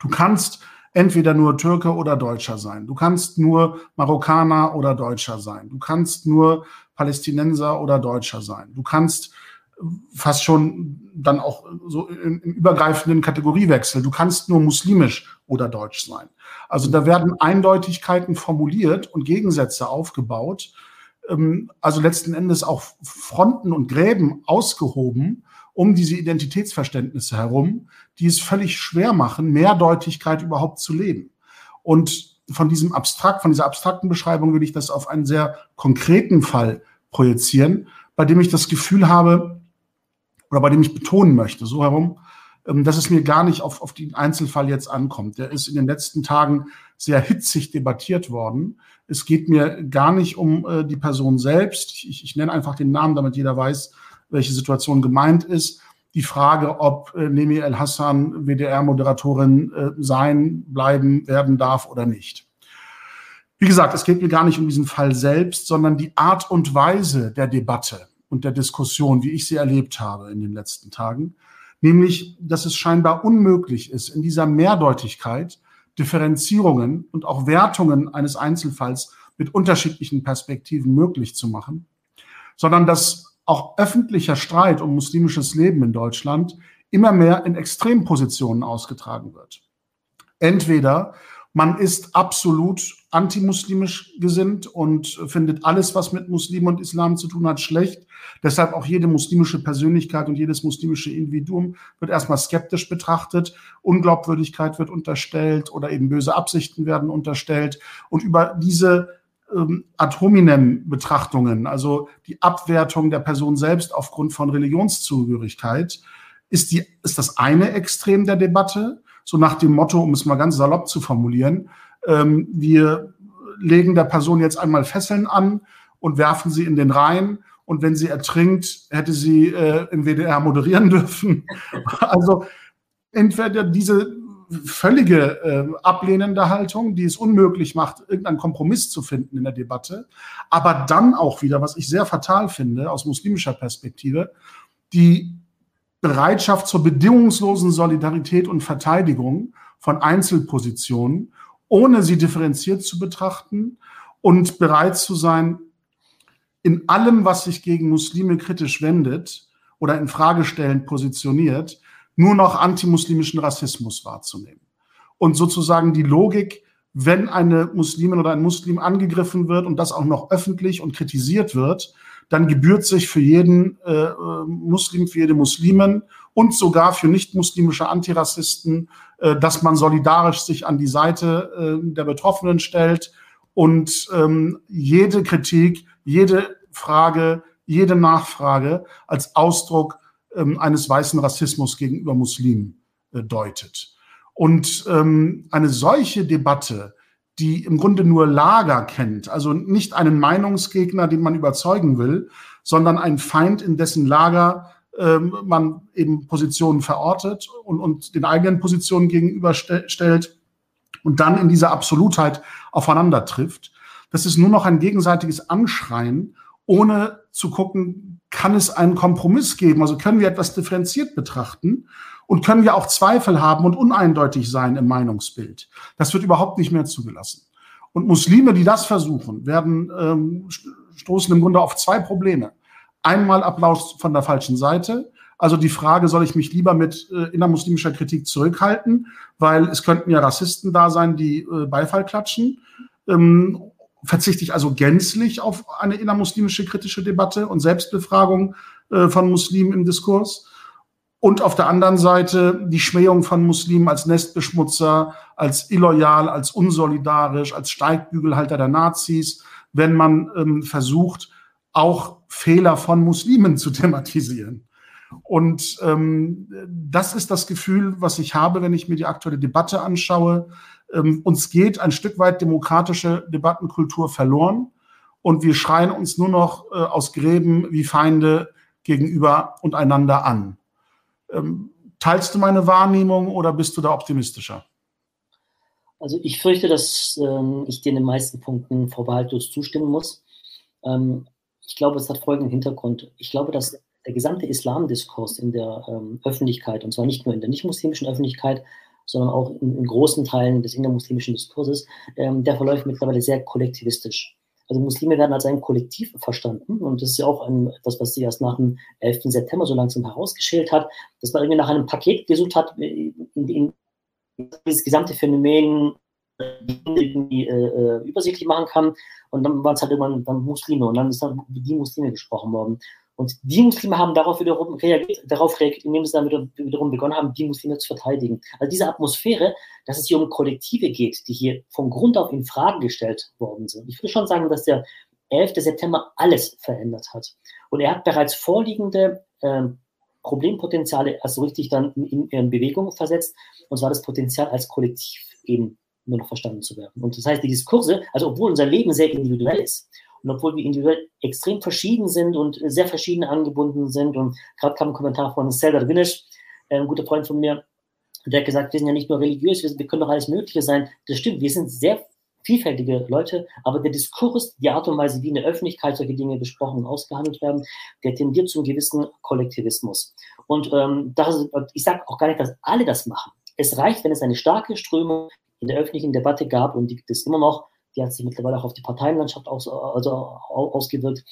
Speaker 1: Du kannst entweder nur Türke oder Deutscher sein. Du kannst nur Marokkaner oder Deutscher sein. Du kannst nur Palästinenser oder Deutscher sein. Du kannst fast schon dann auch so im, im übergreifenden Kategoriewechsel. Du kannst nur muslimisch oder deutsch sein. Also da werden Eindeutigkeiten formuliert und Gegensätze aufgebaut. Ähm, also letzten Endes auch Fronten und Gräben ausgehoben, um diese Identitätsverständnisse herum, die es völlig schwer machen, Mehrdeutigkeit überhaupt zu leben. Und von diesem abstrakt, von dieser abstrakten Beschreibung will ich das auf einen sehr konkreten Fall projizieren, bei dem ich das Gefühl habe, oder bei dem ich betonen möchte, so herum, ähm, dass es mir gar nicht auf, auf den Einzelfall jetzt ankommt. Der ist in den letzten Tagen sehr hitzig debattiert worden. Es geht mir gar nicht um äh, die Person selbst. Ich, ich nenne einfach den Namen, damit jeder weiß, welche Situation gemeint ist. Die Frage, ob äh, Nemi El Hassan WDR-Moderatorin äh, sein, bleiben, werden darf oder nicht. Wie gesagt, es geht mir gar nicht um diesen Fall selbst, sondern die Art und Weise der Debatte und der Diskussion, wie ich sie erlebt habe in den letzten Tagen. Nämlich, dass es scheinbar unmöglich ist, in dieser Mehrdeutigkeit Differenzierungen und auch Wertungen eines Einzelfalls mit unterschiedlichen Perspektiven möglich zu machen, sondern dass auch öffentlicher Streit um muslimisches Leben in Deutschland immer mehr in Extrempositionen ausgetragen wird. Entweder man ist absolut antimuslimisch gesinnt und findet alles, was mit Muslimen und Islam zu tun hat, schlecht. Deshalb auch jede muslimische Persönlichkeit und jedes muslimische Individuum wird erstmal skeptisch betrachtet. Unglaubwürdigkeit wird unterstellt oder eben böse Absichten werden unterstellt. Und über diese ähm, ad hominem Betrachtungen, also die Abwertung der Person selbst aufgrund von Religionszugehörigkeit, ist, die, ist das eine Extrem der Debatte, so nach dem Motto, um es mal ganz salopp zu formulieren, ähm, wir legen der Person jetzt einmal Fesseln an und werfen sie in den Rhein und wenn sie ertrinkt, hätte sie äh, im WDR moderieren dürfen. Also entweder diese völlige äh, ablehnende Haltung, die es unmöglich macht, irgendeinen Kompromiss zu finden in der Debatte. Aber dann auch wieder, was ich sehr fatal finde aus muslimischer Perspektive, die Bereitschaft zur bedingungslosen Solidarität und Verteidigung von Einzelpositionen, ohne sie differenziert zu betrachten und bereit zu sein, in allem, was sich gegen Muslime kritisch wendet oder in Fragestellend positioniert, nur noch antimuslimischen Rassismus wahrzunehmen. Und sozusagen die Logik, wenn eine Muslimin oder ein Muslim angegriffen wird und das auch noch öffentlich und kritisiert wird, dann gebührt sich für jeden äh, Muslim, für jede Muslimin und sogar für nicht-muslimische Antirassisten, äh, dass man solidarisch sich an die Seite äh, der Betroffenen stellt und ähm, jede Kritik, jede Frage, jede Nachfrage als Ausdruck ähm, eines weißen Rassismus gegenüber Muslimen äh, deutet. Und ähm, eine solche Debatte, die im Grunde nur Lager kennt, also nicht einen Meinungsgegner, den man überzeugen will, sondern einen Feind, in dessen Lager ähm, man eben Positionen verortet und, und den eigenen Positionen gegenüberstellt und dann in dieser Absolutheit aufeinander trifft. Das ist nur noch ein gegenseitiges Anschreien, ohne zu gucken, kann es einen Kompromiss geben? Also können wir etwas differenziert betrachten und können wir auch Zweifel haben und uneindeutig sein im Meinungsbild? Das wird überhaupt nicht mehr zugelassen. Und Muslime, die das versuchen, werden ähm, stoßen im Grunde auf zwei Probleme. Einmal Applaus von der falschen Seite. Also die Frage, soll ich mich lieber mit äh, innermuslimischer Kritik zurückhalten, weil es könnten ja Rassisten da sein, die äh, Beifall klatschen. Ähm, verzichte ich also gänzlich auf eine innermuslimische kritische Debatte und Selbstbefragung äh, von Muslimen im Diskurs. Und auf der anderen Seite die Schmähung von Muslimen als Nestbeschmutzer, als illoyal, als unsolidarisch, als Steigbügelhalter der Nazis, wenn man ähm, versucht, auch Fehler von Muslimen zu thematisieren. Und ähm, das ist das Gefühl, was ich habe, wenn ich mir die aktuelle Debatte anschaue. Ähm, uns geht ein Stück weit demokratische Debattenkultur verloren und wir schreien uns nur noch äh, aus Gräben wie Feinde gegenüber und einander an. Ähm, teilst du meine Wahrnehmung oder bist du da optimistischer?
Speaker 2: Also ich fürchte, dass ähm, ich dir in den meisten Punkten vorbehaltlos zustimmen muss. Ähm, ich glaube, es hat folgenden Hintergrund. Ich glaube, dass der gesamte Islamdiskurs in der ähm, Öffentlichkeit, und zwar nicht nur in der nicht-muslimischen Öffentlichkeit, sondern auch in, in, großen Teilen des innermuslimischen Diskurses, ähm, der verläuft mittlerweile sehr kollektivistisch. Also Muslime werden als ein Kollektiv verstanden und das ist ja auch ein, etwas, was sich erst nach dem 11. September so langsam herausgeschält hat, dass man irgendwie nach einem Paket gesucht hat, in, in, in dieses gesamte Phänomen irgendwie äh, äh, übersichtlich machen kann. Und dann waren es halt irgendwann dann Muslime und dann ist dann die Muslime gesprochen worden. Und die Muslime haben darauf wiederum reagiert, darauf reagiert, indem sie dann wieder, wiederum begonnen haben, die Muslime zu verteidigen. Also diese Atmosphäre, dass es hier um Kollektive geht, die hier von Grund auf in Frage gestellt worden sind. Ich würde schon sagen, dass der 11. September alles verändert hat. Und er hat bereits vorliegende äh, Problempotenziale also richtig dann in, in, Bewegung versetzt. Und zwar das Potenzial als Kollektiv eben nur noch verstanden zu werden. Und das heißt, die Diskurse, also obwohl unser Leben sehr individuell ist und obwohl wir individuell extrem verschieden sind und sehr verschieden angebunden sind, und gerade kam ein Kommentar von Serdar Winisch, äh, ein guter Freund von mir, der hat gesagt, wir sind ja nicht nur religiös, wir, können doch alles Mögliche sein. Das stimmt, wir sind sehr vielfältige Leute, aber der Diskurs, die Art und Weise, wie in der Öffentlichkeit solche Dinge besprochen und ausgehandelt werden, der tendiert zum gewissen Kollektivismus. Und ähm, das, ich sage auch gar nicht, dass alle das machen. Es reicht, wenn es eine starke Strömung in der öffentlichen Debatte gab und die gibt es immer noch, die hat sich mittlerweile auch auf die Parteienlandschaft aus, also ausgewirkt,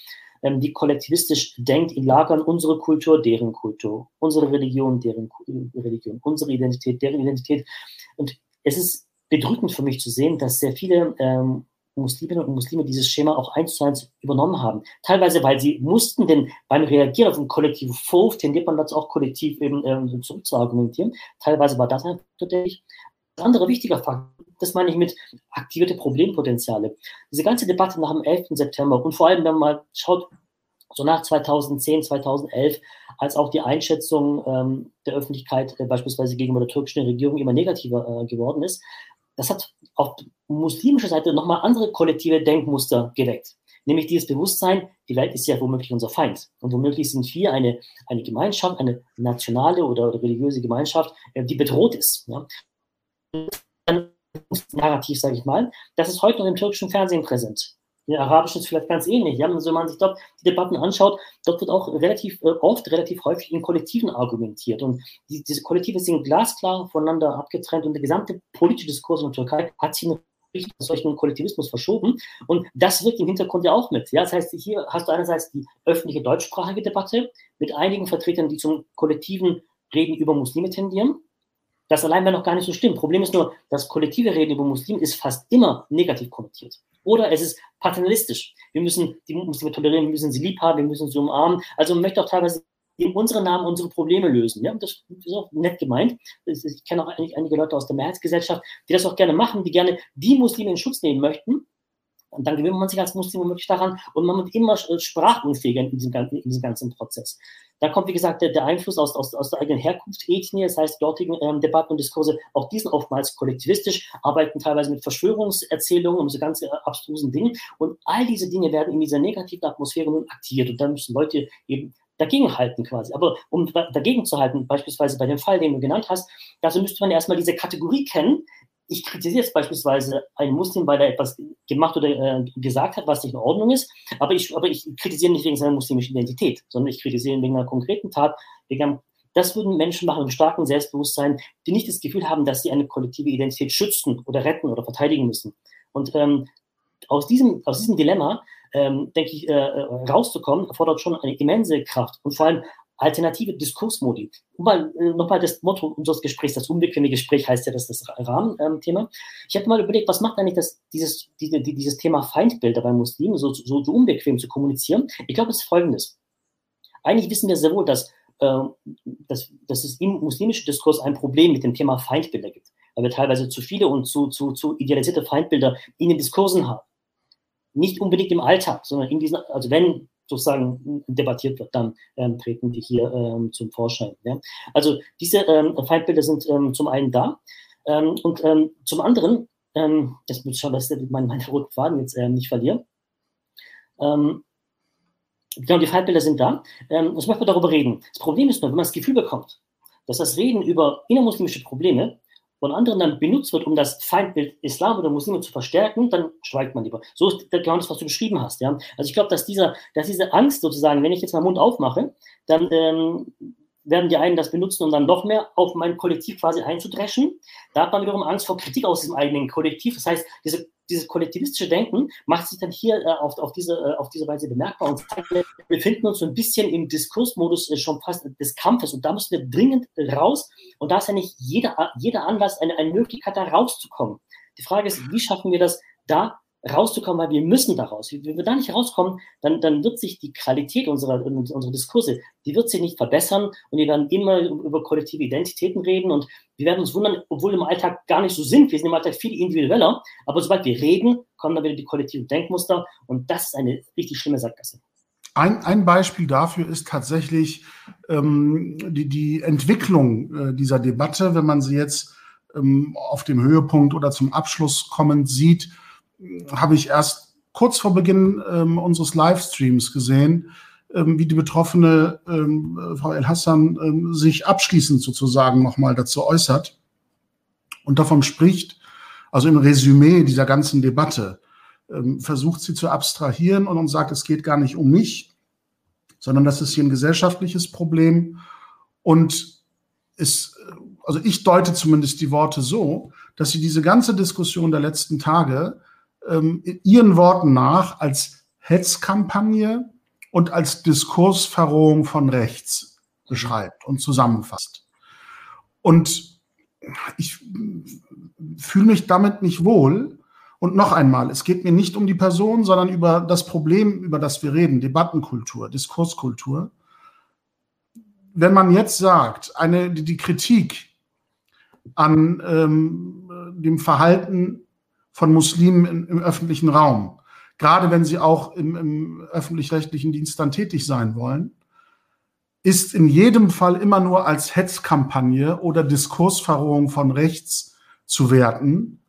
Speaker 2: ähm, die kollektivistisch denkt in Lagern unsere Kultur, deren Kultur, unsere Religion, deren Religion, unsere Identität, deren Identität. Und es ist bedrückend für mich zu sehen, dass sehr viele ähm, Musliminnen und Muslime dieses Schema auch eins zu eins übernommen haben. Teilweise, weil sie mussten, denn beim Reagieren auf einen kollektiven Vorwurf tendiert man dazu auch kollektiv eben ähm, zurückzuargumentieren. Teilweise war das natürlich anderer wichtiger Faktor, das meine ich mit aktivierte Problempotenziale. Diese ganze Debatte nach dem 11. September und vor allem, wenn man mal schaut, so nach 2010, 2011, als auch die Einschätzung ähm, der Öffentlichkeit äh, beispielsweise gegenüber der türkischen Regierung immer negativer äh, geworden ist, das hat auf muslimischer Seite nochmal andere kollektive Denkmuster geweckt. Nämlich dieses Bewusstsein, die Welt ist ja womöglich unser Feind. Und womöglich sind wir eine, eine Gemeinschaft, eine nationale oder, oder religiöse Gemeinschaft, äh, die bedroht ist. Ja. Narrativ, sage ich mal, das ist heute noch im türkischen Fernsehen präsent. In arabischen ist vielleicht ganz ähnlich. Ja? Also wenn man sich dort die Debatten anschaut, dort wird auch relativ äh, oft, relativ häufig in Kollektiven argumentiert. Und die, diese Kollektive sind glasklar voneinander abgetrennt und der gesamte politische Diskurs in der Türkei hat sich durch solchen Kollektivismus verschoben. Und das wirkt im Hintergrund ja auch mit. Ja? Das heißt, hier hast du einerseits die öffentliche deutschsprachige Debatte mit einigen Vertretern, die zum kollektiven Reden über Muslime tendieren. Das allein wäre noch gar nicht so schlimm. Problem ist nur, das kollektive Reden über Muslime ist fast immer negativ konnotiert. Oder es ist paternalistisch. Wir müssen die Muslime tolerieren, wir müssen sie lieb haben, wir müssen sie umarmen. Also man möchte auch teilweise in unserem Namen unsere Probleme lösen. Ja, das ist auch nett gemeint. Ich kenne auch einige Leute aus der Mehrheitsgesellschaft, die das auch gerne machen, die gerne die Muslime in Schutz nehmen möchten, und dann gewöhnt man sich als Muslim wirklich daran und man wird immer sprachunfähiger in diesem, in diesem ganzen Prozess. Da kommt, wie gesagt, der, der Einfluss aus, aus, aus der eigenen Herkunftsethnie, das heißt, dortigen ähm, Debatten und Diskurse, auch diesen oftmals kollektivistisch, arbeiten teilweise mit Verschwörungserzählungen, um so ganz äh, abstrusen Dinge. Und all diese Dinge werden in dieser negativen Atmosphäre nun aktiviert. Und dann müssen Leute eben dagegen halten quasi. Aber um dagegen zu halten, beispielsweise bei dem Fall, den du genannt hast, dazu müsste man erstmal diese Kategorie kennen, ich kritisiere jetzt beispielsweise einen Muslim, weil er etwas gemacht oder äh, gesagt hat, was nicht in Ordnung ist, aber ich, aber ich kritisiere nicht wegen seiner muslimischen Identität, sondern ich kritisiere ihn wegen einer konkreten Tat, einem, das würden Menschen machen mit starkem Selbstbewusstsein, die nicht das Gefühl haben, dass sie eine kollektive Identität schützen oder retten oder verteidigen müssen. Und ähm, aus, diesem, aus diesem Dilemma, ähm, denke ich, äh, rauszukommen, erfordert schon eine immense Kraft. Und vor allem alternative Diskursmodi. Mal, äh, nochmal das Motto unseres Gesprächs, das unbequeme Gespräch heißt ja das, das Rahmenthema. Ähm, ich habe mal überlegt, was macht eigentlich das, dieses, diese, dieses Thema Feindbilder bei Muslimen so, so, so unbequem zu kommunizieren? Ich glaube, es ist folgendes. Eigentlich wissen wir sehr wohl, dass, äh, dass, dass es im muslimischen Diskurs ein Problem mit dem Thema Feindbilder gibt, weil wir teilweise zu viele und zu, zu, zu idealisierte Feindbilder in den Diskursen haben. Nicht unbedingt im Alltag, sondern in diesen, also wenn sozusagen debattiert wird, dann ähm, treten die hier ähm, zum Vorschein. Ja? Also diese ähm, Feindbilder sind ähm, zum einen da ähm, und ähm, zum anderen, das muss ich schauen, dass ich meine, meine roten Faden jetzt nicht verliere. Genau, die Feindbilder sind da. Ähm, jetzt möchten wir darüber reden. Das Problem ist nur, wenn man das Gefühl bekommt, dass das Reden über innermuslimische Probleme von anderen dann benutzt wird, um das Feindbild Islam oder Muslime zu verstärken, dann schweigt man lieber. So ist genau das, was du beschrieben hast. Ja? Also ich glaube, dass, dieser, dass diese Angst sozusagen, wenn ich jetzt meinen Mund aufmache, dann ähm, werden die einen das benutzen, um dann noch mehr auf mein Kollektiv quasi einzudreschen. Da hat man wiederum Angst vor Kritik aus diesem eigenen Kollektiv. Das heißt, diese dieses kollektivistische Denken macht sich dann hier äh, auf, auf, diese, äh, auf diese Weise bemerkbar. Und wir befinden uns so ein bisschen im Diskursmodus äh, schon fast des Kampfes. Und da müssen wir dringend raus. Und da ist ja nicht jeder, jeder Anlass eine, eine Möglichkeit, da rauszukommen. Die Frage ist, wie schaffen wir das, da rauszukommen, weil wir müssen daraus. Wenn wir da nicht rauskommen, dann, dann wird sich die Qualität unserer, unserer Diskurse, die wird sich nicht verbessern. Und wir werden immer über kollektive Identitäten reden. Und wir werden uns wundern, obwohl im Alltag gar nicht so sind. Wir sind im Alltag viel individueller, aber sobald wir reden, kommen dann wieder die kollektiven Denkmuster und das ist eine richtig schlimme Sackgasse.
Speaker 1: Ein, ein Beispiel dafür ist tatsächlich ähm, die, die Entwicklung äh, dieser Debatte, wenn man sie jetzt ähm, auf dem Höhepunkt oder zum Abschluss kommend sieht habe ich erst kurz vor Beginn ähm, unseres Livestreams gesehen, wie die betroffene ähm, Frau El Hassan ähm, sich abschließend sozusagen nochmal dazu äußert und davon spricht, also im Resümee dieser ganzen Debatte, ähm, versucht sie zu abstrahieren und, sagt, es geht gar nicht um mich, sondern das ist hier ein gesellschaftliches Problem. Und es, also ich deute zumindest die Worte so, dass sie diese ganze Diskussion der letzten Tage ähm, ihren Worten nach als Hetzkampagne und als Diskursverrohung von rechts beschreibt und zusammenfasst. Und ich fühle mich damit nicht wohl. Und noch einmal, es geht mir nicht um die Person, sondern über das Problem, über das wir reden, Debattenkultur, Diskurskultur. Wenn man jetzt sagt, eine, die Kritik an ähm, dem Verhalten von Muslimen im, im öffentlichen Raum, gerade wenn sie auch im, im öffentlich-rechtlichen Dienst dann tätig sein wollen, ist in jedem Fall immer nur als Hetzkampagne oder Diskursverrohung von rechts zu werten,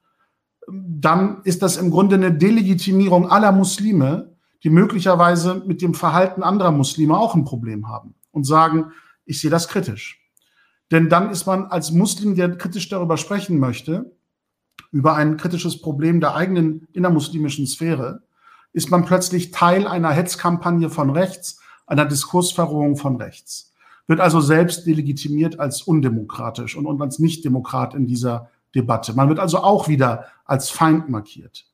Speaker 1: dann ist das im Grunde eine Delegitimierung aller Muslime, die möglicherweise mit dem Verhalten anderer Muslime auch ein Problem haben und sagen, ich sehe das kritisch. Denn dann ist man als Muslim, der kritisch darüber sprechen möchte, über ein kritisches Problem der eigenen innermuslimischen Sphäre, ist man plötzlich Teil einer Hetzkampagne von rechts, einer Diskursverrohung von rechts. Wird also selbst delegitimiert als undemokratisch und, und als Nichtdemokrat in dieser Debatte. Man wird also auch wieder als Feind markiert.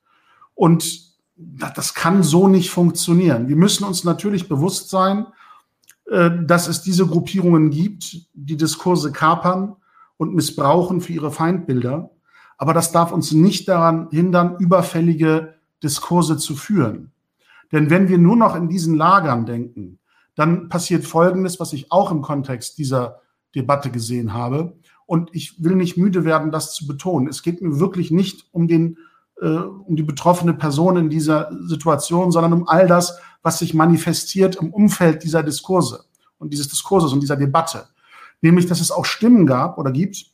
Speaker 1: Und das kann so nicht funktionieren. Wir müssen uns natürlich bewusst sein, äh, dass es diese Gruppierungen gibt, die Diskurse kapern und missbrauchen für ihre Feindbilder. Aber das darf uns nicht daran hindern, überfällige Diskurse zu führen. Denn wenn wir nur noch in diesen Lagern denken, dann passiert Folgendes, was ich auch im Kontext dieser Debatte gesehen habe. Und ich will nicht müde werden, das zu betonen. Es geht mir wirklich nicht um den, äh, um die betroffene Person in dieser Situation, sondern um all das, was sich manifestiert im Umfeld dieser Diskurse und dieses Diskurses und dieser Debatte. Nämlich, dass es auch Stimmen gab oder gibt,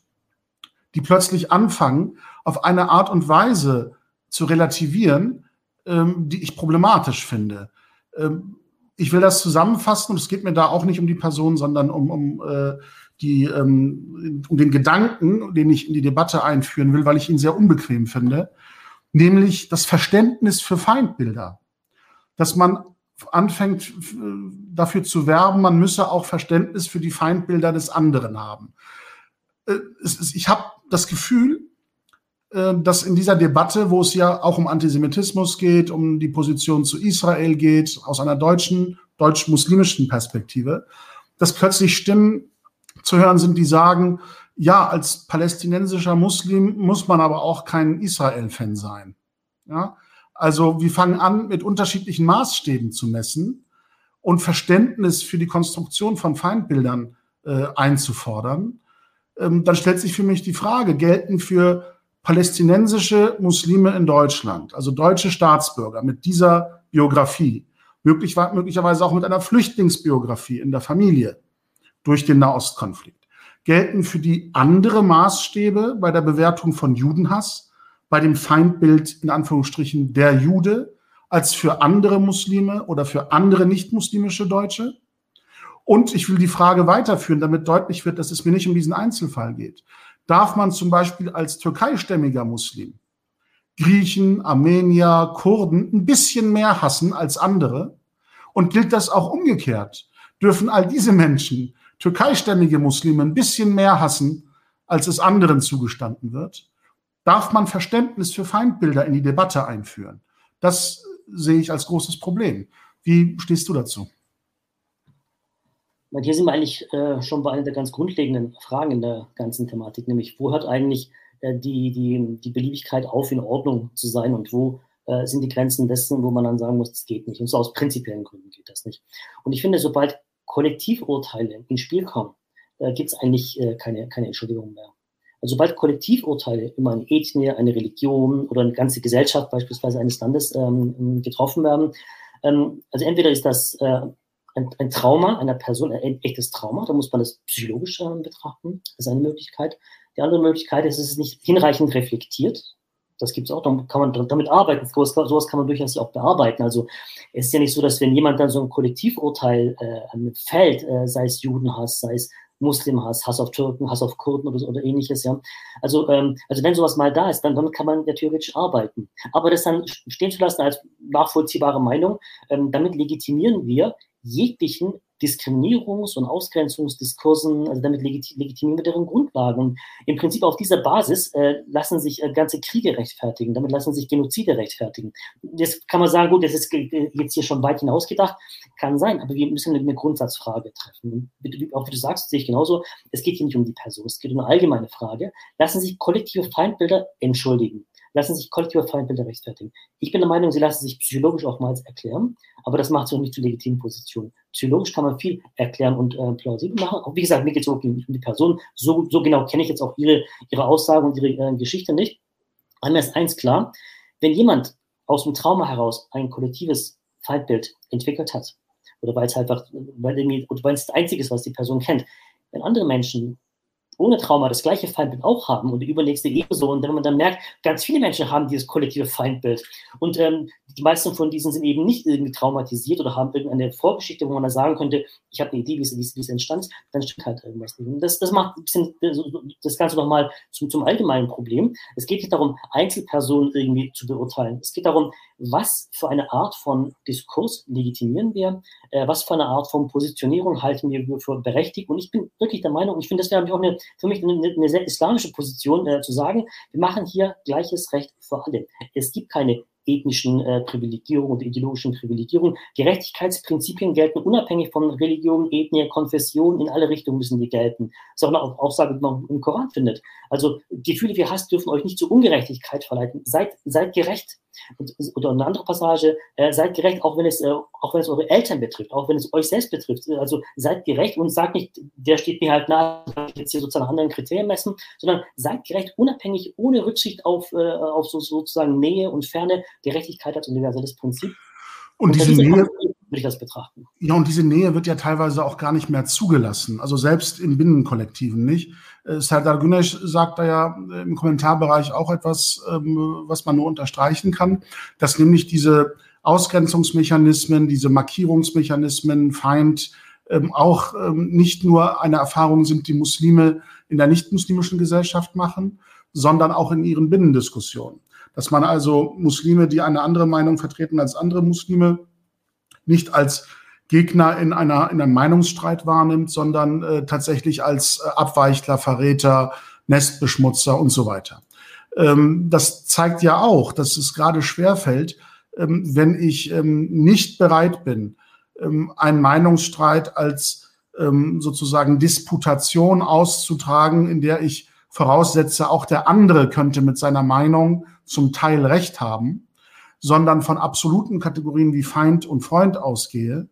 Speaker 1: die plötzlich anfangen, auf eine Art und Weise zu relativieren, ähm, die ich problematisch finde. Ähm, ich will das zusammenfassen und es geht mir da auch nicht um die Person, sondern um, um, äh, die, ähm, um den Gedanken, den ich in die Debatte einführen will, weil ich ihn sehr unbequem finde, nämlich das Verständnis für Feindbilder. Dass man anfängt dafür zu werben, man müsse auch Verständnis für die Feindbilder des anderen haben. Äh, ich habe das Gefühl, äh, dass in dieser Debatte, wo es ja auch um Antisemitismus geht, um die Position zu Israel geht, aus einer deutschen, deutsch-muslimischen Perspektive, dass plötzlich Stimmen zu hören sind, die sagen, ja, als palästinensischer Muslim muss man aber auch kein Israel-Fan sein. Ja, also wir fangen an, mit unterschiedlichen Maßstäben zu messen und Verständnis für die Konstruktion von Feindbildern äh, einzufordern. Ähm, dann stellt sich für mich die Frage, gelten für palästinensische Muslime in Deutschland, also deutsche Staatsbürger mit dieser Biografie, möglich, möglicherweise auch mit einer Flüchtlingsbiografie in der Familie durch den Nahostkonflikt, gelten für die andere Maßstäbe bei der Bewertung von Judenhass, bei dem Feindbild in Anführungsstrichen der Jude, als für andere Muslime oder für andere nicht-muslimische Deutsche? Und ich will die Frage weiterführen, damit deutlich wird, dass es mir nicht um diesen Einzelfall geht. Darf man zum Beispiel als türkeistämmiger Muslim Griechen, Armenier, Kurden ein bisschen mehr hassen als andere? Und gilt das auch umgekehrt? Dürfen all diese Menschen türkeistämmige Muslime ein bisschen mehr hassen, als es anderen zugestanden wird? Darf man Verständnis für Feindbilder in die Debatte einführen? Das sehe ich als großes Problem. Wie stehst du dazu?
Speaker 2: Hier sind wir eigentlich äh, schon bei einer der ganz grundlegenden Fragen in der ganzen Thematik, nämlich wo hört eigentlich äh, die, die, die Beliebigkeit auf, in Ordnung zu sein und wo äh, sind die Grenzen dessen, wo man dann sagen muss, das geht nicht. Und so aus prinzipiellen Gründen geht das nicht. Und ich finde, sobald Kollektivurteile ins Spiel kommen, äh, gibt es eigentlich äh, keine, keine Entschuldigung mehr. Also sobald Kollektivurteile über eine Ethnie, eine Religion oder eine ganze Gesellschaft beispielsweise eines Landes ähm, getroffen werden, ähm, also entweder ist das äh, ein, ein, Trauma einer Person, ein echtes Trauma, da muss man das psychologisch äh, betrachten, das ist eine Möglichkeit. Die andere Möglichkeit ist, es ist nicht hinreichend reflektiert. Das gibt es auch, dann kann man damit arbeiten. Sowas, sowas kann man durchaus auch bearbeiten. Also es ist ja nicht so, dass wenn jemand dann so ein Kollektivurteil äh, fällt, äh, sei es Judenhass, sei es Muslimhass, Hass auf Türken, Hass auf Kurden oder, oder ähnliches, ja. Also, ähm, also wenn sowas mal da ist, dann damit kann man ja theoretisch arbeiten. Aber das dann stehen zu lassen als nachvollziehbare Meinung, ähm, damit legitimieren wir jeglichen Diskriminierungs- und Ausgrenzungsdiskursen, also damit legitimieren wir deren Grundlagen. Und im Prinzip auf dieser Basis äh, lassen sich äh, ganze Kriege rechtfertigen, damit lassen sich Genozide rechtfertigen. Jetzt kann man sagen, gut, das ist jetzt hier schon weit hinausgedacht, kann sein, aber wir müssen eine Grundsatzfrage treffen. auch wie du sagst, sehe ich genauso, es geht hier nicht um die Person, es geht um eine allgemeine Frage. Lassen sich kollektive Feindbilder entschuldigen? Lassen sich kollektive Feindbilder rechtfertigen. Ich bin der Meinung, sie lassen sich psychologisch oftmals erklären, aber das macht sie auch nicht zu legitimen Positionen. Psychologisch kann man viel erklären und äh, plausibel machen. Auch wie gesagt, mir geht es um die Person. So, so genau kenne ich jetzt auch ihre, ihre Aussagen und ihre äh, Geschichte nicht. Aber mir ist eins klar, wenn jemand aus dem Trauma heraus ein kollektives Feindbild entwickelt hat, oder weil es einfach, weil, weil es das Einzige ist, was die Person kennt, wenn andere Menschen ohne Trauma das gleiche Feindbild auch haben und die übernächste ebenso. Und wenn man dann merkt, ganz viele Menschen haben dieses kollektive Feindbild. Und ähm, die meisten von diesen sind eben nicht irgendwie traumatisiert oder haben irgendeine Vorgeschichte, wo man da sagen könnte, ich habe eine Idee, wie es, entstand, dann stimmt halt irgendwas nicht. Und das, das macht bisschen das Ganze nochmal zum, zum allgemeinen Problem. Es geht nicht darum, Einzelpersonen irgendwie zu beurteilen. Es geht darum, was für eine Art von Diskurs legitimieren wir, äh, was für eine Art von Positionierung halten wir für berechtigt. Und ich bin wirklich der Meinung, ich finde, das wäre auch eine, für mich eine, eine sehr islamische Position, äh, zu sagen, wir machen hier gleiches Recht für alle. Es gibt keine ethnischen äh, Privilegierung und ideologischen Privilegierung. Gerechtigkeitsprinzipien gelten unabhängig von Religion, Ethnie, Konfession, in alle Richtungen müssen die gelten. Das ist auch eine Aussage, die man im Koran findet. Also Gefühle wie Hass dürfen euch nicht zu Ungerechtigkeit verleiten. Seid, seid gerecht. Und, oder eine andere Passage, äh, seid gerecht, auch wenn es, äh, auch wenn es eure Eltern betrifft, auch wenn es euch selbst betrifft. Also seid gerecht und sagt nicht, der steht mir halt nahe, jetzt hier sozusagen anderen Kriterien messen, sondern seid gerecht, unabhängig, ohne Rücksicht auf, äh, auf so, sozusagen Nähe und Ferne. Gerechtigkeit als universelles Prinzip.
Speaker 1: Und, und diese Nähe würde
Speaker 2: ich das betrachten.
Speaker 1: Ja, und diese Nähe wird ja teilweise auch gar nicht mehr zugelassen. Also selbst in Binnenkollektiven nicht. Äh, Serdar Güneş sagt da ja im Kommentarbereich auch etwas, ähm, was man nur unterstreichen kann, dass nämlich diese Ausgrenzungsmechanismen, diese Markierungsmechanismen, Feind, ähm, auch ähm, nicht nur eine Erfahrung sind, die Muslime in der nicht-muslimischen Gesellschaft machen, sondern auch in ihren Binnendiskussionen dass man also Muslime, die eine andere Meinung vertreten als andere Muslime, nicht als Gegner in, einer, in einem Meinungsstreit wahrnimmt, sondern äh, tatsächlich als äh, Abweichler, Verräter, Nestbeschmutzer und so weiter. Ähm, das zeigt ja auch, dass es gerade schwerfällt, ähm, wenn ich ähm, nicht bereit bin, ähm, einen Meinungsstreit als ähm, sozusagen Disputation auszutragen, in der ich voraussetze, auch der andere könnte mit seiner Meinung zum Teil recht haben, sondern von absoluten Kategorien wie Feind und Freund ausgehe,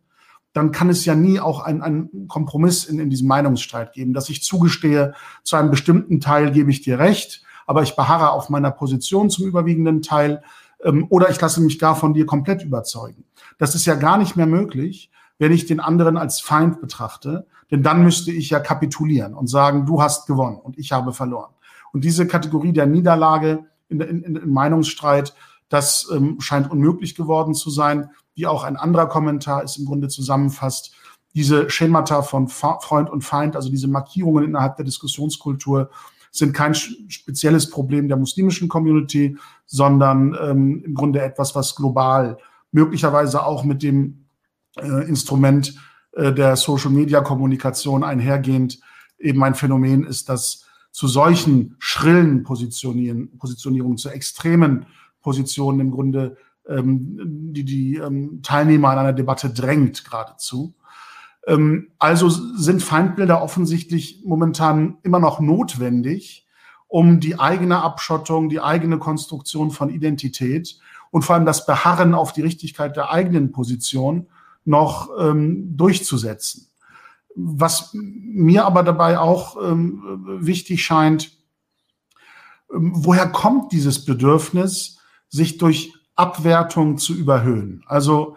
Speaker 1: dann kann es ja nie auch einen Kompromiss in, in diesem Meinungsstreit geben, dass ich zugestehe, zu einem bestimmten Teil gebe ich dir recht, aber ich beharre auf meiner Position zum überwiegenden Teil ähm, oder ich lasse mich gar von dir komplett überzeugen. Das ist ja gar nicht mehr möglich, wenn ich den anderen als Feind betrachte, denn dann müsste ich ja kapitulieren und sagen, du hast gewonnen und ich habe verloren. Und diese Kategorie der Niederlage in, in, in Meinungsstreit, das ähm, scheint unmöglich geworden zu sein, wie auch ein anderer Kommentar es im Grunde zusammenfasst. Diese Schemata von Freund und Feind, also diese Markierungen innerhalb der Diskussionskultur, sind kein spezielles Problem der muslimischen Community, sondern ähm, im Grunde etwas, was global möglicherweise auch mit dem äh, Instrument äh, der Social-Media-Kommunikation einhergehend eben ein Phänomen ist, dass zu solchen schrillen Positionieren, Positionierungen, zu extremen Positionen im Grunde ähm, die die ähm, Teilnehmer an einer Debatte drängt geradezu. Ähm, also sind Feindbilder offensichtlich momentan immer noch notwendig, um die eigene Abschottung, die eigene Konstruktion von Identität und vor allem das Beharren auf die Richtigkeit der eigenen Position noch ähm, durchzusetzen. Was mir aber dabei auch ähm, wichtig scheint, ähm, woher kommt dieses Bedürfnis, sich durch Abwertung zu überhöhen? Also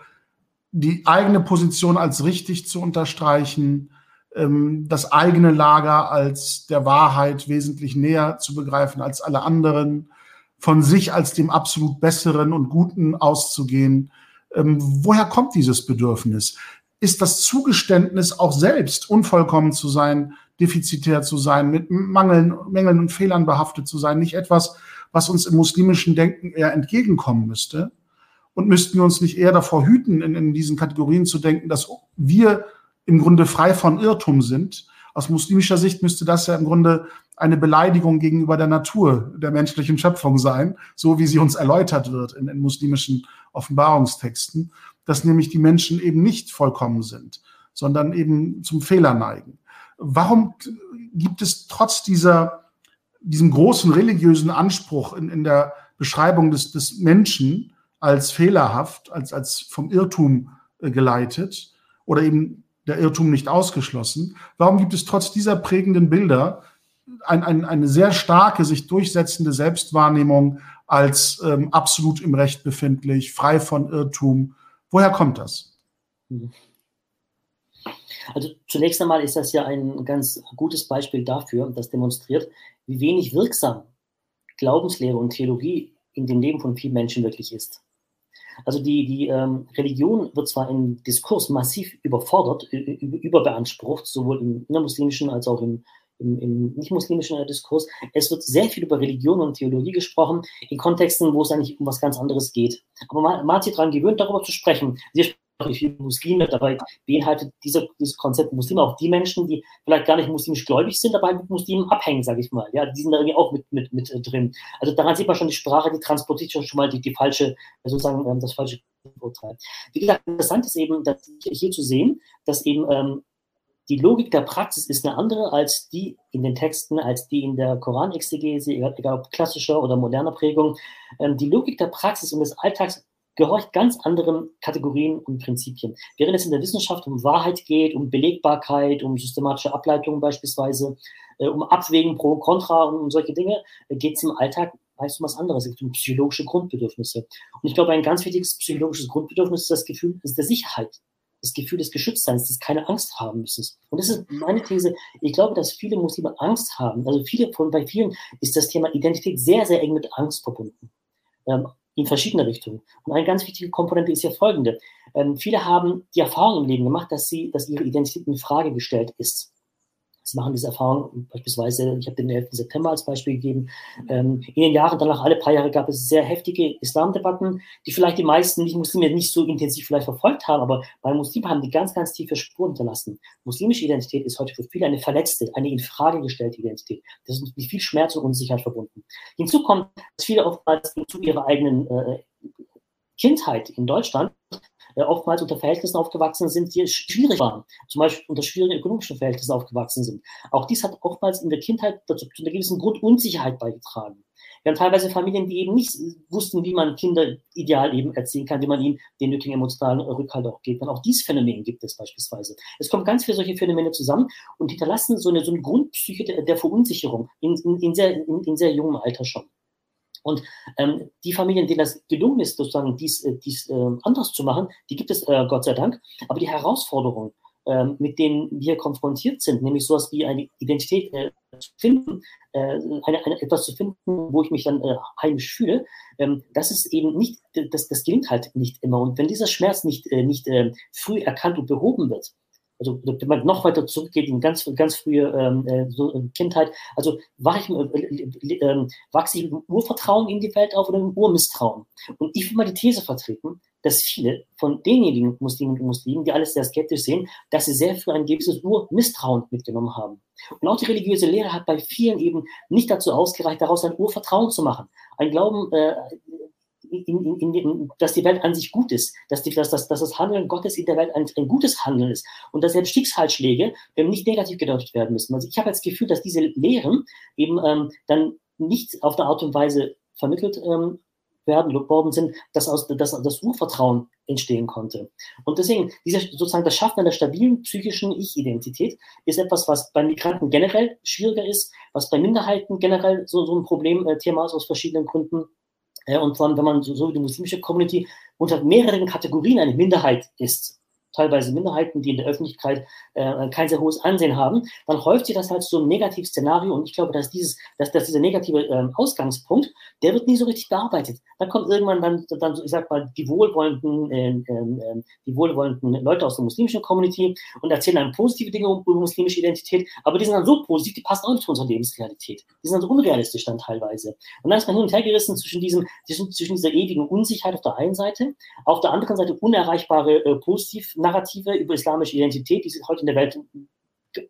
Speaker 1: die eigene Position als richtig zu unterstreichen, ähm, das eigene Lager als der Wahrheit wesentlich näher zu begreifen als alle anderen, von sich als dem absolut Besseren und Guten auszugehen. Ähm, woher kommt dieses Bedürfnis? Ist das Zugeständnis auch selbst unvollkommen zu sein, defizitär zu sein, mit Mangeln, Mängeln und Fehlern behaftet zu sein, nicht etwas, was uns im muslimischen Denken eher entgegenkommen müsste? Und müssten wir uns nicht eher davor hüten, in, in diesen Kategorien zu denken, dass wir im Grunde frei von Irrtum sind? Aus muslimischer Sicht müsste das ja im Grunde eine Beleidigung gegenüber der Natur, der menschlichen Schöpfung sein, so wie sie uns erläutert wird in, in muslimischen Offenbarungstexten, dass nämlich die Menschen eben nicht vollkommen sind, sondern eben zum Fehler neigen. Warum gibt es trotz dieser, diesem großen religiösen Anspruch in, in der Beschreibung des, des Menschen als fehlerhaft, als, als vom Irrtum äh, geleitet oder eben der Irrtum nicht ausgeschlossen. Warum gibt es trotz dieser prägenden Bilder ein, ein, eine sehr starke, sich durchsetzende Selbstwahrnehmung als ähm, absolut im Recht befindlich, frei von Irrtum? Woher kommt das?
Speaker 2: Also zunächst einmal ist das ja ein ganz gutes Beispiel dafür, das demonstriert, wie wenig wirksam Glaubenslehre und Theologie in dem Leben von vielen Menschen wirklich ist. Also die, die ähm, Religion wird zwar im Diskurs massiv überfordert, überbeansprucht, sowohl im innermuslimischen als auch im, im, im nicht-muslimischen Diskurs. Es wird sehr viel über Religion und Theologie gesprochen, in Kontexten, wo es eigentlich um was ganz anderes geht. Aber man, man hat sich daran gewöhnt, darüber zu sprechen. Wir viele Muslime, dabei beinhaltet dieser, dieses Konzept Muslime auch die Menschen, die vielleicht gar nicht muslimisch gläubig sind, aber halt mit Muslimen abhängen, sage ich mal. Ja, die sind da irgendwie auch mit, mit, mit drin. Also daran sieht man schon die Sprache, die transportiert schon mal die, die falsche, sozusagen ähm, das falsche Urteil. Wie gesagt, interessant ist eben, dass hier zu sehen, dass eben ähm, die Logik der Praxis ist eine andere als die in den Texten, als die in der Koranexegese, egal ob klassischer oder moderner Prägung. Ähm, die Logik der Praxis und des Alltags gehorcht ganz anderen Kategorien und Prinzipien. Während es in der Wissenschaft um Wahrheit geht, um Belegbarkeit, um systematische Ableitungen beispielsweise, äh, um Abwägen pro contra und um solche Dinge, äh, geht es im Alltag meist um was anderes. Es geht um psychologische Grundbedürfnisse. Und ich glaube, ein ganz wichtiges psychologisches Grundbedürfnis ist das Gefühl ist der Sicherheit. Das Gefühl des Geschütztseins, des keine Angst haben müssen. Und das ist meine These. Ich glaube, dass viele Muslime Angst haben. Also viele von, bei vielen ist das Thema Identität sehr, sehr eng mit Angst verbunden. Ähm, in verschiedene Richtungen. Und eine ganz wichtige Komponente ist ja folgende. Ähm, viele haben die Erfahrung im Leben gemacht, dass sie, dass ihre Identität in Frage gestellt ist. Sie machen diese Erfahrung beispielsweise, ich habe den 11. September als Beispiel gegeben. Ähm, in den Jahren danach, alle paar Jahre, gab es sehr heftige Islamdebatten, die vielleicht die meisten Nicht-Muslime nicht so intensiv vielleicht verfolgt haben, aber bei Muslimen haben die ganz, ganz tiefe Spuren hinterlassen. Muslimische Identität ist heute für viele eine verletzte, eine in Frage gestellte Identität. Das ist mit viel Schmerz und Unsicherheit verbunden. Hinzu kommt, dass viele oftmals zu ihrer eigenen äh, Kindheit in Deutschland oftmals unter Verhältnissen aufgewachsen sind, die schwierig waren, zum Beispiel unter schwierigen ökonomischen Verhältnissen aufgewachsen sind. Auch dies hat oftmals in der Kindheit dazu, zu einer gewissen Grundunsicherheit beigetragen. Wir haben teilweise Familien, die eben nicht wussten, wie man Kinder ideal eben erziehen kann, wie man ihnen den nötigen emotionalen Rückhalt auch gibt. Und auch dieses Phänomen gibt es beispielsweise. Es kommen ganz viele solche Phänomene zusammen und hinterlassen so eine, so eine Grundpsyche der, der Verunsicherung in, in, in, sehr, in, in sehr jungem Alter schon. Und ähm, die Familien, denen das gelungen ist, sozusagen dies, äh, dies äh, anders zu machen, die gibt es äh, Gott sei Dank. Aber die Herausforderung, äh, mit denen wir konfrontiert sind, nämlich sowas wie eine Identität äh, zu finden, äh, eine, eine, etwas zu finden, wo ich mich dann äh, heimisch fühle, ähm, das ist eben nicht, das, das gelingt halt nicht immer. Und wenn dieser Schmerz nicht, äh, nicht äh, früh erkannt und behoben wird, also wenn man noch weiter zurückgeht in ganz, ganz frühe ähm, äh, so, äh, Kindheit, also war ich, äh, äh, wachse ich mit Urvertrauen in die Welt auf oder mit Urmisstrauen? Und ich will mal die These vertreten, dass viele von denjenigen Muslimen und Muslimen, die alles sehr skeptisch sehen, dass sie sehr früh ein gewisses Urmisstrauen mitgenommen haben. Und auch die religiöse Lehre hat bei vielen eben nicht dazu ausgereicht, daraus ein Urvertrauen zu machen. Ein Glauben, äh, in, in, in, dass die Welt an sich gut ist, dass, die, dass, dass, dass das Handeln Gottes in der Welt ein, ein gutes Handeln ist und dass selbst Schicksalsschläge ähm, nicht negativ gedeutet werden müssen. Also ich habe das Gefühl, dass diese Lehren eben ähm, dann nicht auf der Art und Weise vermittelt ähm, werden worden sind, dass aus dass das Urvertrauen entstehen konnte. Und deswegen, dieser, sozusagen das Schaffen einer stabilen psychischen Ich-Identität ist etwas, was bei Migranten generell schwieriger ist, was bei Minderheiten generell so, so ein Problemthema äh, ist aus verschiedenen Gründen. Ja, und vor allem, wenn man so, so wie die muslimische Community unter mehreren Kategorien eine Minderheit ist, teilweise Minderheiten, die in der Öffentlichkeit äh, kein sehr hohes Ansehen haben, dann häuft sich das halt so ein Negativszenario und ich glaube, dass dieses, dass, dass dieser negative ähm, Ausgangspunkt, der wird nie so richtig bearbeitet. Da kommt irgendwann dann, dann ich sag mal, die wohlwollenden, äh, äh, die wohlwollenden Leute aus der muslimischen Community und erzählen dann positive Dinge über muslimische Identität, aber die sind dann so positiv, die passen auch nicht zu unserer Lebensrealität. Die sind dann so unrealistisch dann teilweise. Und dann ist man hin und her gerissen zwischen diesem, zwischen dieser ewigen Unsicherheit auf der einen Seite, auf der anderen Seite unerreichbare äh, positiv Narrative über islamische Identität, die heute in der Welt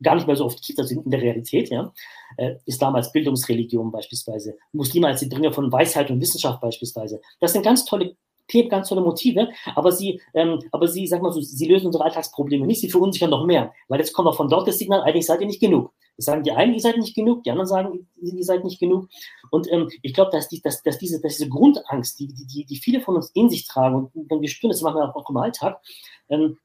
Speaker 2: gar nicht mehr so oft gibt, also in der Realität, ja. Äh, Islam als Bildungsreligion beispielsweise, Muslime als die Bringer von Weisheit und Wissenschaft beispielsweise. Das sind ganz tolle Themen, ganz tolle Motive, aber sie, ähm, aber sie, sag mal so, sie lösen unsere Alltagsprobleme nicht, sie verunsichern noch mehr, weil jetzt kommt auch von dort das Signal, eigentlich seid ihr nicht genug. Das sagen die einen, ihr seid nicht genug, die anderen sagen, ihr seid nicht genug. Und ähm, ich glaube, dass, die, dass, dass, diese, dass diese Grundangst, die, die, die viele von uns in sich tragen, und wenn wir spüren, das machen wir auch im Alltag, ähm,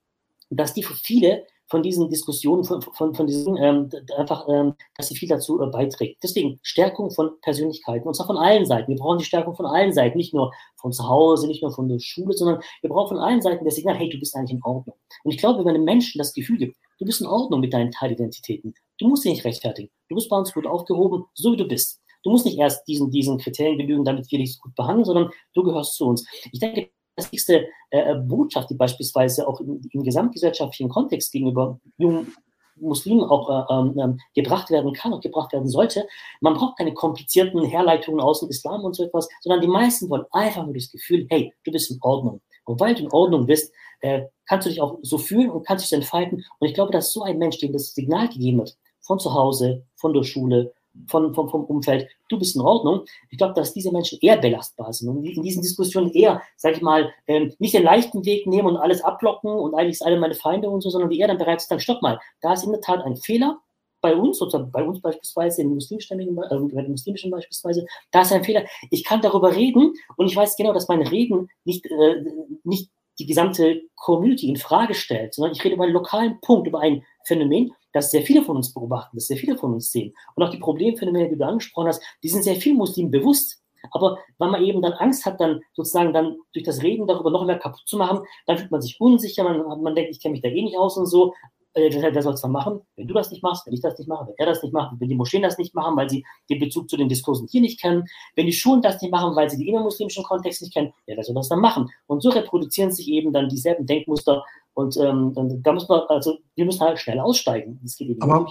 Speaker 2: dass die für viele von diesen Diskussionen, von, von, von diesen, ähm, einfach, ähm, dass sie viel dazu äh, beiträgt. Deswegen Stärkung von Persönlichkeiten, und zwar von allen Seiten. Wir brauchen die Stärkung von allen Seiten, nicht nur von zu Hause, nicht nur von der Schule, sondern wir brauchen von allen Seiten das Signal, hey, du bist eigentlich in Ordnung. Und ich glaube, wenn einem Menschen das Gefühl gibt, du bist in Ordnung mit deinen Teilidentitäten, du musst dich nicht rechtfertigen, du bist bei uns gut aufgehoben, so wie du bist. Du musst nicht erst diesen, diesen Kriterien genügen, damit wir dich gut behandeln, sondern du gehörst zu uns. Ich denke, wichtigste äh, Botschaft, die beispielsweise auch im, im, gesamtgesellschaftlichen Kontext gegenüber jungen Muslimen auch äh, ähm, ähm, gebracht werden kann und gebracht werden sollte. Man braucht keine komplizierten Herleitungen aus dem Islam und so etwas, sondern die meisten wollen einfach nur das Gefühl, hey, du bist in Ordnung. Und weil du in Ordnung bist, äh, kannst du dich auch so fühlen und kannst dich entfalten. Und ich glaube, dass so ein Mensch, dem das Signal gegeben wird, von zu Hause, von der Schule, von, von, vom Umfeld, du bist in Ordnung. Ich glaube, dass diese Menschen eher belastbar sind und in diesen Diskussionen eher, sag ich mal, ähm, nicht den leichten Weg nehmen und alles abblocken und eigentlich sind alle meine Feinde und so, sondern die eher dann bereits sagen, stopp mal, da ist in der Tat ein Fehler bei uns, oder bei uns beispielsweise, im muslimischen, äh, bei den muslimischen beispielsweise, da ist ein Fehler. Ich kann darüber reden und ich weiß genau, dass meine Reden nicht, äh, nicht die gesamte Community in Frage stellt, sondern ich rede über einen lokalen Punkt, über ein Phänomen, das sehr viele von uns beobachten, das sehr viele von uns sehen. Und auch die Problemphänomene, die du angesprochen hast, die sind sehr viel Muslimen bewusst. Aber weil man eben dann Angst hat, dann sozusagen dann durch das Reden darüber noch mehr kaputt zu machen, dann fühlt man sich unsicher, man, man denkt, ich kenne mich da eh nicht aus und so äh, wer soll es dann machen? Wenn du das nicht machst, wenn ich das nicht mache, wenn er das nicht macht, wenn die Moscheen das nicht machen, weil sie den Bezug zu den Diskursen hier nicht kennen, wenn die Schulen das nicht machen, weil sie den innermuslimischen Kontext nicht kennen, ja, wer soll das dann machen? Und so reproduzieren sich eben dann dieselben Denkmuster und ähm, da muss man, also wir müssen halt schnell aussteigen.
Speaker 1: Aber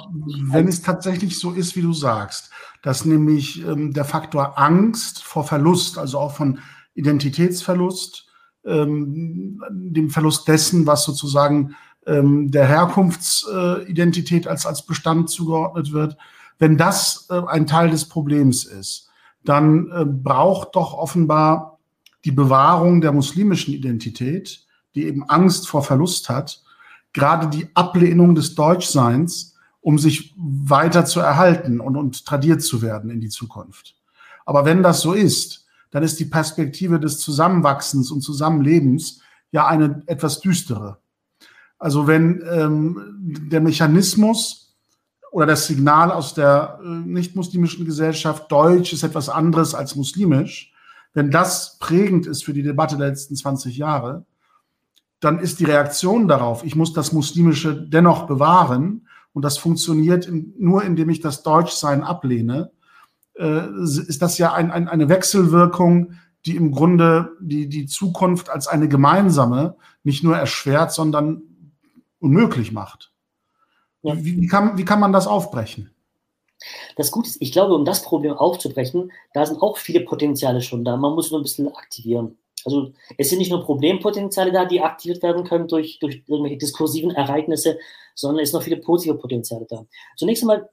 Speaker 1: wenn es tatsächlich so ist, wie du sagst, dass nämlich ähm, der Faktor Angst vor Verlust, also auch von Identitätsverlust, ähm, dem Verlust dessen, was sozusagen ähm, der Herkunftsidentität als, als Bestand zugeordnet wird, wenn das äh, ein Teil des Problems ist, dann äh, braucht doch offenbar die Bewahrung der muslimischen Identität die eben Angst vor Verlust hat, gerade die Ablehnung des Deutschseins, um sich weiter zu erhalten und, und tradiert zu werden in die Zukunft. Aber wenn das so ist, dann ist die Perspektive des Zusammenwachsens und Zusammenlebens ja eine etwas düstere. Also wenn ähm, der Mechanismus oder das Signal aus der äh, nicht-muslimischen Gesellschaft, Deutsch ist etwas anderes als muslimisch, wenn das prägend ist für die Debatte der letzten 20 Jahre, dann ist die Reaktion darauf, ich muss das Muslimische dennoch bewahren und das funktioniert nur, indem ich das Deutschsein ablehne, äh, ist das ja ein, ein, eine Wechselwirkung, die im Grunde die, die Zukunft als eine gemeinsame nicht nur erschwert, sondern unmöglich macht. Ja. Wie, wie, kann, wie kann man das aufbrechen?
Speaker 2: Das Gute ist, ich glaube, um das Problem aufzubrechen, da sind auch viele Potenziale schon da. Man muss nur ein bisschen aktivieren. Also es sind nicht nur Problempotenziale da, die aktiviert werden können durch, durch irgendwelche diskursiven Ereignisse, sondern es sind noch viele positive Potenziale da. Zunächst einmal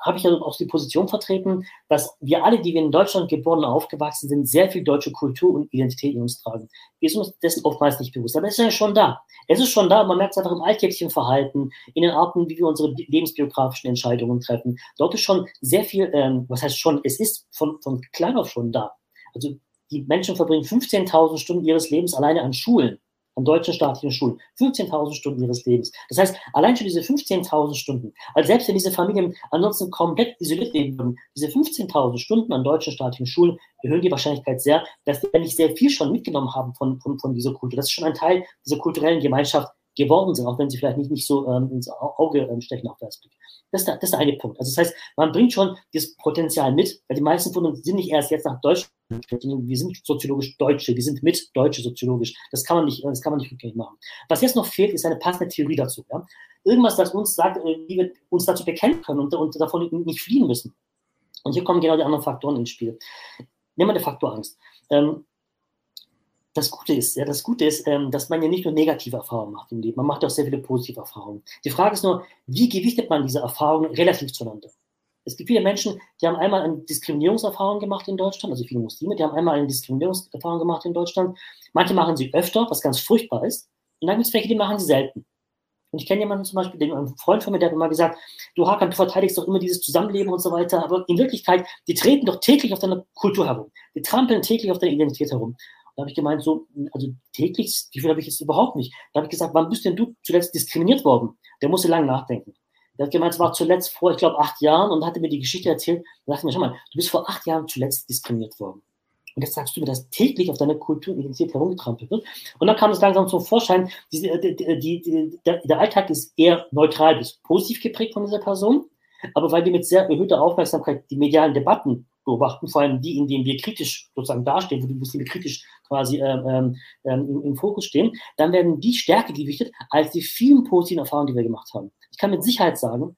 Speaker 2: habe ich ja auch die Position vertreten, dass wir alle, die wir in Deutschland geboren und aufgewachsen sind, sehr viel deutsche Kultur und Identität in uns tragen. Wir sind uns dessen oftmals nicht bewusst, aber es ist ja schon da. Es ist schon da, man merkt es einfach im alltäglichen Verhalten, in den Arten, wie wir unsere lebensbiografischen Entscheidungen treffen. Dort ist schon sehr viel, ähm, was heißt schon, es ist von, von klein auf schon da. Also die Menschen verbringen 15.000 Stunden ihres Lebens alleine an Schulen an deutschen staatlichen Schulen. 15.000 Stunden ihres Lebens. Das heißt, allein schon diese 15.000 Stunden, als selbst wenn diese Familien ansonsten komplett isoliert leben würden, diese 15.000 Stunden an deutschen staatlichen Schulen erhöhen die Wahrscheinlichkeit sehr, dass wir nicht sehr viel schon mitgenommen haben von, von, von dieser Kultur. Das ist schon ein Teil dieser kulturellen Gemeinschaft geworden sind, auch wenn sie vielleicht nicht, nicht so ähm, ins Auge ähm, stechen auf den Blick. Das ist, der, das ist der eine Punkt. Also das heißt, man bringt schon das Potenzial mit, weil die meisten von uns sind nicht erst jetzt nach Deutschland, sondern wir sind soziologisch Deutsche, wir sind mit Deutsche soziologisch. Das kann man nicht, das kann man nicht rückgängig machen. Was jetzt noch fehlt, ist eine passende Theorie dazu. Ja? Irgendwas, das uns sagt, äh, wie wir uns dazu bekennen können und, und davon nicht fliehen müssen. Und hier kommen genau die anderen Faktoren ins Spiel. Nehmen wir den Faktor Angst. Ähm, das Gute ist, ja, das Gute ist, ähm, dass man ja nicht nur negative Erfahrungen macht im Leben, man macht auch sehr viele positive Erfahrungen. Die Frage ist nur, wie gewichtet man diese Erfahrungen relativ zueinander? Es gibt viele Menschen, die haben einmal eine Diskriminierungserfahrung gemacht in Deutschland, also viele Muslime, die haben einmal eine Diskriminierungserfahrung gemacht in Deutschland. Manche machen sie öfter, was ganz furchtbar ist. Und dann gibt es welche, die machen sie selten. Und ich kenne jemanden zum Beispiel, den, einen Freund von mir, der hat immer gesagt, du Hakan, du verteidigst doch immer dieses Zusammenleben und so weiter, aber in Wirklichkeit, die treten doch täglich auf deiner Kultur herum. Die trampeln täglich auf deiner Identität herum. Da habe ich gemeint, so, also täglich, wie viel habe ich jetzt überhaupt nicht. Da habe ich gesagt, wann bist denn du zuletzt diskriminiert worden? Der musste lange nachdenken. Der hat gemeint, es war zuletzt vor, ich glaube, acht Jahren und hatte mir die Geschichte erzählt. Da dachte ich mir, schau mal, du bist vor acht Jahren zuletzt diskriminiert worden. Und jetzt sagst du mir, dass täglich auf deiner Kultur und Identität herumgetrampelt wird. Und dann kam es langsam zum Vorschein, die, die, die, der, der Alltag ist eher neutral bis positiv geprägt von dieser Person. Aber weil wir mit sehr erhöhter Aufmerksamkeit die medialen Debatten beobachten, vor allem die, in denen wir kritisch sozusagen dastehen, wo die Muslime kritisch quasi ähm, ähm, ähm, im, Fokus stehen, dann werden die stärker gewichtet als die vielen positiven Erfahrungen, die wir gemacht haben. Ich kann mit Sicherheit sagen,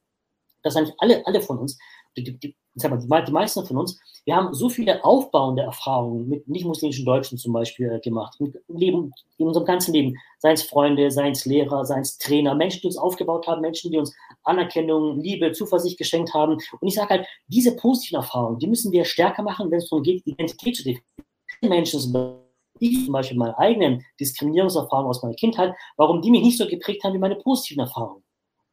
Speaker 2: dass eigentlich alle, alle von uns, die, die, die, meisten von uns, wir haben so viele aufbauende Erfahrungen mit nicht-muslimischen Deutschen zum Beispiel äh, gemacht, im Leben, in unserem ganzen Leben, seien es Freunde, seien es Lehrer, seien es Trainer, Menschen, die uns aufgebaut haben, Menschen, die uns Anerkennung, Liebe, Zuversicht geschenkt haben. Und ich sage halt, diese positiven Erfahrungen, die müssen wir stärker machen, wenn es darum geht, Identität zu definieren. Menschen sind ich zum Beispiel meine eigenen Diskriminierungserfahrungen aus meiner Kindheit, warum die mich nicht so geprägt haben wie meine positiven Erfahrungen.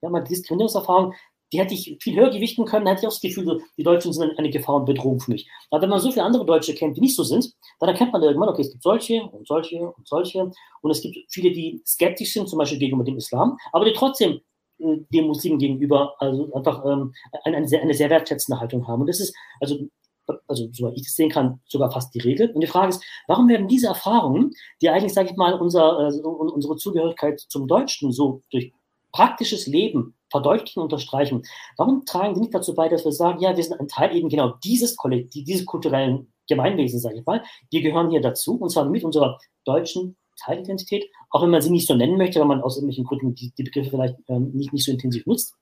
Speaker 2: Ja, meine Diskriminierungserfahrungen, die hätte ich viel höher gewichten können, da hätte ich auch das Gefühl, die Deutschen sind eine Gefahr und Bedrohung für mich. Aber wenn man so viele andere Deutsche kennt, die nicht so sind, dann erkennt man irgendwann, okay, es gibt solche und solche und solche. Und es gibt viele, die skeptisch sind, zum Beispiel gegenüber dem Islam, aber die trotzdem äh, dem Muslimen gegenüber also einfach ähm, eine, eine, sehr, eine sehr wertschätzende Haltung haben. Und das ist, also also soweit ich das sehen kann, sogar fast die Regel. Und die Frage ist, warum werden diese Erfahrungen, die eigentlich, sage ich mal, unser, äh, unsere Zugehörigkeit zum Deutschen so durch praktisches Leben verdeutlichen unterstreichen, warum tragen die nicht dazu bei, dass wir sagen, ja, wir sind ein Teil eben genau dieses Kollektiv, dieses kulturellen Gemeinwesen, sage ich mal, wir gehören hier dazu, und zwar mit unserer deutschen Teilidentität, auch wenn man sie nicht so nennen möchte, weil man aus irgendwelchen Gründen die, die Begriffe vielleicht ähm, nicht, nicht so intensiv nutzt.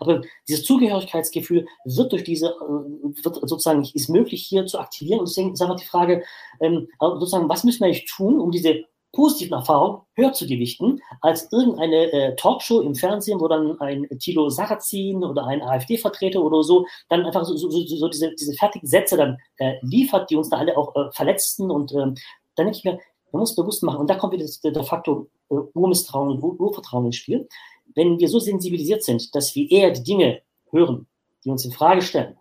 Speaker 2: Aber dieses Zugehörigkeitsgefühl wird durch diese, äh, wird sozusagen, ist möglich hier zu aktivieren. Und deswegen ist einfach die Frage, ähm, sozusagen, was müssen wir eigentlich tun, um diese positiven Erfahrungen höher zu gewichten, als irgendeine äh, Talkshow im Fernsehen, wo dann ein Thilo Sarrazin oder ein AfD-Vertreter oder so dann einfach so, so, so, so diese, diese fertigen Sätze dann äh, liefert, die uns da alle auch äh, verletzten. Und ähm, dann denke ich mir, Man muss bewusst machen, und da kommt wieder der, der Faktor äh, Urmisstrauen und Urvertrauen ins Spiel. Wenn wir so sensibilisiert sind, dass wir eher die Dinge hören, die uns in Frage stellen,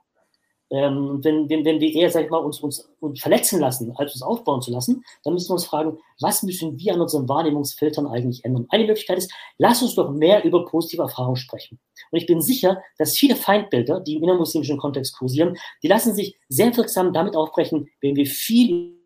Speaker 2: ähm, wenn, wenn, wenn wir eher, sag ich mal, uns, uns, uns verletzen lassen, als uns aufbauen zu lassen, dann müssen wir uns fragen, was müssen wir an unseren Wahrnehmungsfiltern eigentlich ändern? Eine Möglichkeit ist, lass uns doch mehr über positive Erfahrungen sprechen. Und ich bin sicher, dass viele Feindbilder, die im innermuslimischen Kontext kursieren, die lassen sich sehr wirksam damit aufbrechen, wenn wir viel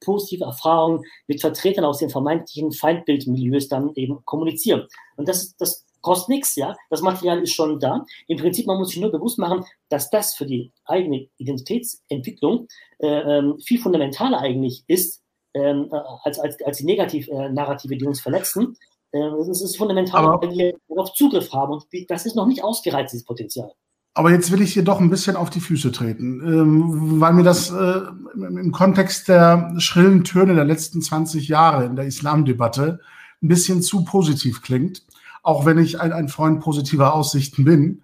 Speaker 2: positive Erfahrungen mit Vertretern aus den vermeintlichen Feindbildmilieus dann eben kommunizieren. Und das, das kostet nichts, ja. Das Material ist schon da. Im Prinzip, man muss sich nur bewusst machen, dass das für die eigene Identitätsentwicklung äh, ähm, viel fundamentaler eigentlich ist, ähm, äh, als, als, als die Negativ-Narrative, äh, die uns verletzen. Äh, es ist fundamental, aber, wenn wir darauf Zugriff haben. Und das ist noch nicht ausgereizt, dieses Potenzial.
Speaker 1: Aber jetzt will ich hier doch ein bisschen auf die Füße treten, ähm, weil mir das äh, im Kontext der schrillen Töne der letzten 20 Jahre in der Islamdebatte ein bisschen zu positiv klingt auch wenn ich ein, ein Freund positiver Aussichten bin.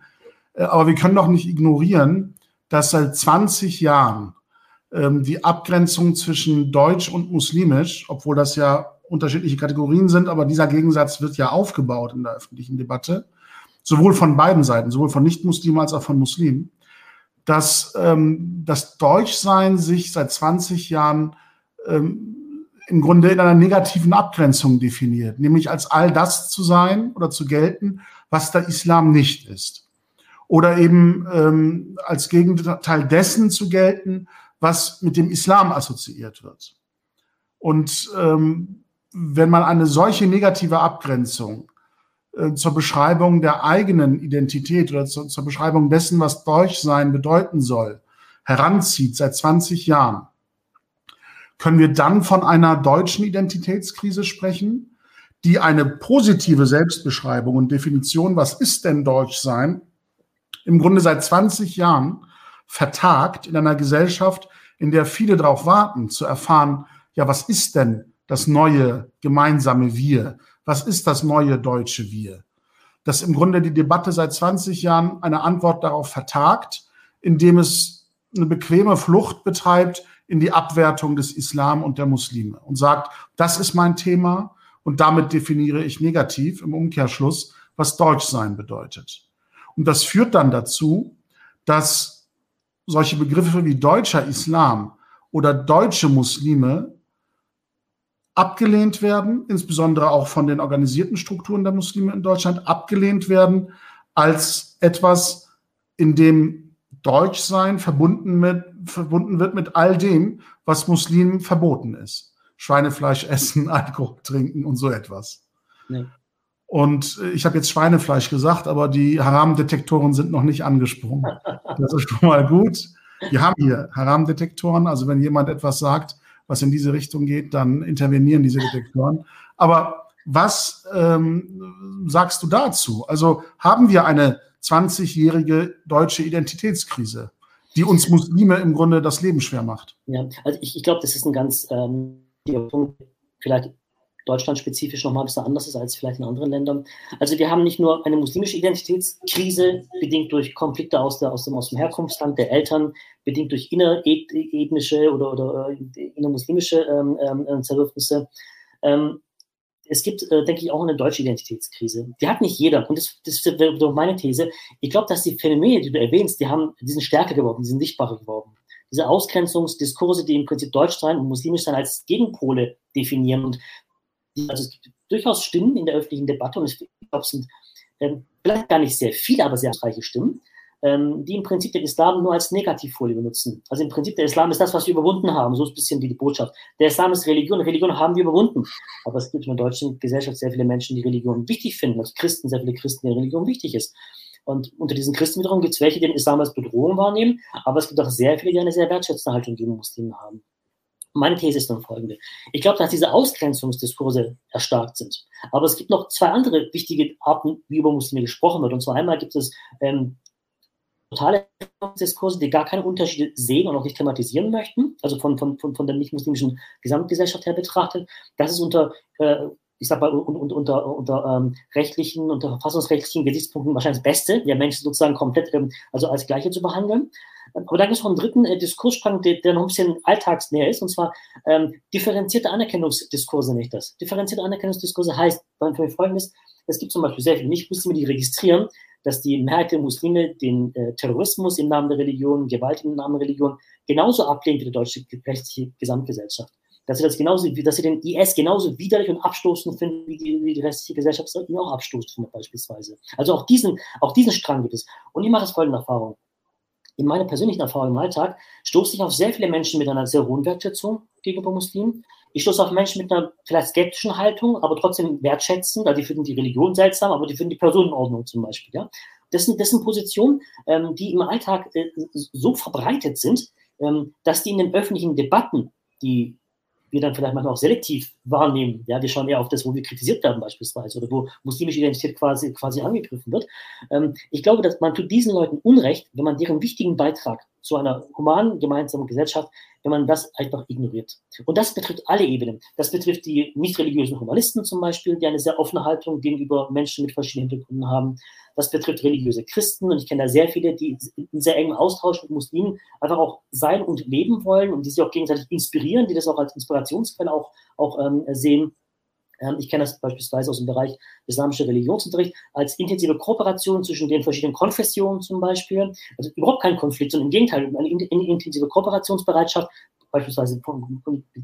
Speaker 1: Äh, aber wir können doch nicht ignorieren, dass seit 20 Jahren ähm, die Abgrenzung zwischen Deutsch und Muslimisch, obwohl das ja unterschiedliche Kategorien sind, aber dieser Gegensatz wird ja aufgebaut in der öffentlichen Debatte, sowohl von beiden Seiten, sowohl von Nicht-Muslimen als auch von Muslimen, dass ähm, das Deutschsein sich seit 20 Jahren ähm, im Grunde in einer negativen Abgrenzung definiert, nämlich als all das zu sein oder zu gelten, was der Islam nicht ist. Oder eben ähm, als Gegenteil dessen zu gelten, was mit dem Islam assoziiert wird. Und ähm, wenn man eine solche negative Abgrenzung äh, zur Beschreibung der eigenen Identität oder zur, zur Beschreibung dessen, was Deutschsein bedeuten soll, heranzieht seit 20 Jahren, können wir dann von einer deutschen Identitätskrise sprechen, die eine positive Selbstbeschreibung und Definition, was ist denn Deutschsein, im Grunde seit 20 Jahren vertagt in einer Gesellschaft, in der viele darauf warten, zu erfahren, ja, was ist denn das neue gemeinsame Wir? Was ist das neue deutsche Wir? Dass im Grunde die Debatte seit 20 Jahren eine Antwort darauf vertagt, indem es eine bequeme Flucht betreibt in die Abwertung des Islam und der Muslime und sagt, das ist mein Thema und damit definiere ich negativ im Umkehrschluss, was Deutschsein bedeutet. Und das führt dann dazu, dass solche Begriffe wie deutscher Islam oder deutsche Muslime abgelehnt werden, insbesondere auch von den organisierten Strukturen der Muslime in Deutschland, abgelehnt werden als etwas, in dem Deutschsein verbunden, mit, verbunden wird mit all dem, was Muslimen verboten ist. Schweinefleisch essen, Alkohol trinken und so etwas. Nee. Und äh, ich habe jetzt Schweinefleisch gesagt, aber die Haram-Detektoren sind noch nicht angesprungen. Das ist schon mal gut. Wir haben hier Haram-Detektoren, also wenn jemand etwas sagt, was in diese Richtung geht, dann intervenieren diese Detektoren. Aber was ähm, sagst du dazu? Also haben wir eine 20-jährige deutsche Identitätskrise, die uns Muslime im Grunde das Leben schwer macht.
Speaker 2: Ja, also ich, ich glaube, das ist ein ganz ähm, Punkt, vielleicht deutschlandspezifisch nochmal ein bisschen anders ist als vielleicht in anderen Ländern. Also wir haben nicht nur eine muslimische Identitätskrise, bedingt durch Konflikte aus, der, aus, dem, aus dem Herkunftsland der Eltern, bedingt durch innerethnische oder, oder äh, innermuslimische ähm, ähm, Zerwürfnisse. Ähm, es gibt, äh, denke ich, auch eine deutsche Identitätskrise. Die hat nicht jeder. Und das, das ist meine These. Ich glaube, dass die Phänomene, die du erwähnst, die haben, die sind stärker geworden, die sind sichtbarer geworden. Diese Ausgrenzungsdiskurse, die im Prinzip Deutsch sein und muslimisch sein als Gegenpole definieren. Und also es gibt durchaus Stimmen in der öffentlichen Debatte und ich glaube, es sind äh, vielleicht gar nicht sehr viele, aber sehr reiche Stimmen, ähm, die im Prinzip den Islam nur als Negativfolie benutzen. Also im Prinzip der Islam ist das, was wir überwunden haben. So ist ein bisschen die Botschaft. Der Islam ist Religion, Religion haben wir überwunden. Aber es gibt in der deutschen Gesellschaft sehr viele Menschen, die Religion wichtig finden. Also Christen, sehr viele Christen, denen Religion wichtig ist. Und unter diesen Christen wiederum gibt es welche, die den Islam als Bedrohung wahrnehmen, aber es gibt auch sehr viele, die eine sehr wertschätzende Haltung gegen Muslime haben. Meine These ist dann folgende. Ich glaube, dass diese Ausgrenzungsdiskurse erstarkt sind. Aber es gibt noch zwei andere wichtige Arten, wie über Muslime gesprochen wird. Und zwar einmal gibt es ähm, totale Diskurse, die gar keine Unterschiede sehen und auch nicht thematisieren möchten, also von, von, von, von der nicht-muslimischen Gesamtgesellschaft her betrachtet. Das ist unter äh, ich sag mal, unter, unter, unter ähm, rechtlichen, unter verfassungsrechtlichen Gesichtspunkten wahrscheinlich das Beste, ja Menschen sozusagen komplett, ähm, also als Gleiche zu behandeln. Aber dann gibt es noch einen dritten äh, Diskursstrang, der, der, noch ein bisschen alltagsnäher ist, und zwar ähm, differenzierte Anerkennungsdiskurse, nicht das. Differenzierte Anerkennungsdiskurse heißt, beim folgendes, es gibt zum Beispiel sehr viele Nicht-Muslime, die registrieren, dass die Mehrheit der Muslime den äh, Terrorismus im Namen der Religion, Gewalt im Namen der Religion genauso ablehnt wie die deutsche rechtliche Gesamtgesellschaft. Dass sie das genauso, dass sie den IS genauso widerlich und abstoßend finden, wie die, wie die restliche Gesellschaft ihn auch abstoßt beispielsweise. Also auch diesen, auch diesen Strang gibt es. Und ich mache es folgende Erfahrung. In meiner persönlichen Erfahrung im Alltag stoße ich auf sehr viele Menschen mit einer sehr hohen Wertschätzung gegenüber Muslimen. Ich stoße auf Menschen mit einer vielleicht skeptischen Haltung, aber trotzdem wertschätzend. Also die finden die Religion seltsam, aber die finden die Person in Ordnung zum Beispiel. Ja? Das, sind, das sind Positionen, ähm, die im Alltag äh, so verbreitet sind, ähm, dass die in den öffentlichen Debatten, die wir dann vielleicht manchmal auch selektiv wahrnehmen. Ja, wir schauen eher auf das, wo wir kritisiert werden beispielsweise oder wo muslimische Identität quasi, quasi angegriffen wird. Ähm, ich glaube, dass man tut diesen Leuten Unrecht, wenn man deren wichtigen Beitrag zu einer humanen, gemeinsamen Gesellschaft, wenn man das einfach ignoriert. Und das betrifft alle Ebenen. Das betrifft die nicht religiösen Humanisten zum Beispiel, die eine sehr offene Haltung gegenüber Menschen mit verschiedenen Hintergründen haben. Das betrifft religiöse Christen und ich kenne da sehr viele, die in sehr engem Austausch mit Muslimen einfach auch sein und leben wollen und die sich auch gegenseitig inspirieren, die das auch als Inspirationsquelle auch, auch ähm, sehen. Ähm, ich kenne das beispielsweise aus dem Bereich islamischer Religionsunterricht als intensive Kooperation zwischen den verschiedenen Konfessionen zum Beispiel. Also überhaupt kein Konflikt, sondern im Gegenteil, eine intensive Kooperationsbereitschaft beispielsweise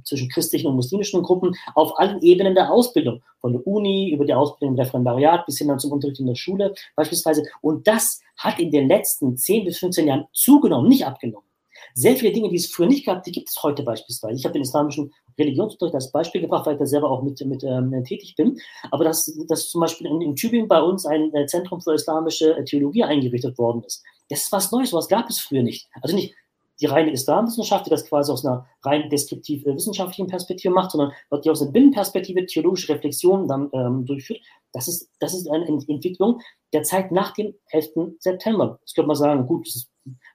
Speaker 2: zwischen christlichen und muslimischen Gruppen auf allen Ebenen der Ausbildung, von der Uni über die Ausbildung im Referendariat bis hin dann zum Unterricht in der Schule beispielsweise. Und das hat in den letzten 10 bis 15 Jahren zugenommen, nicht abgenommen. Sehr viele Dinge, die es früher nicht gab, die gibt es heute beispielsweise. Ich habe den islamischen Religionsunterricht als Beispiel gebracht, weil ich da selber auch mit, mit ähm, tätig bin. Aber dass, dass zum Beispiel in, in Tübingen bei uns ein äh, Zentrum für islamische äh, Theologie eingerichtet worden ist. Das ist was Neues, was gab es früher nicht. Also nicht die reine Islamwissenschaft, die das quasi aus einer rein deskriptiv äh, wissenschaftlichen Perspektive macht, sondern die aus einer Binnenperspektive theologische Reflexion dann ähm, durchführt. Das ist, das ist eine Entwicklung der Zeit nach dem 11. September. Das könnte man sagen, gut, das ist,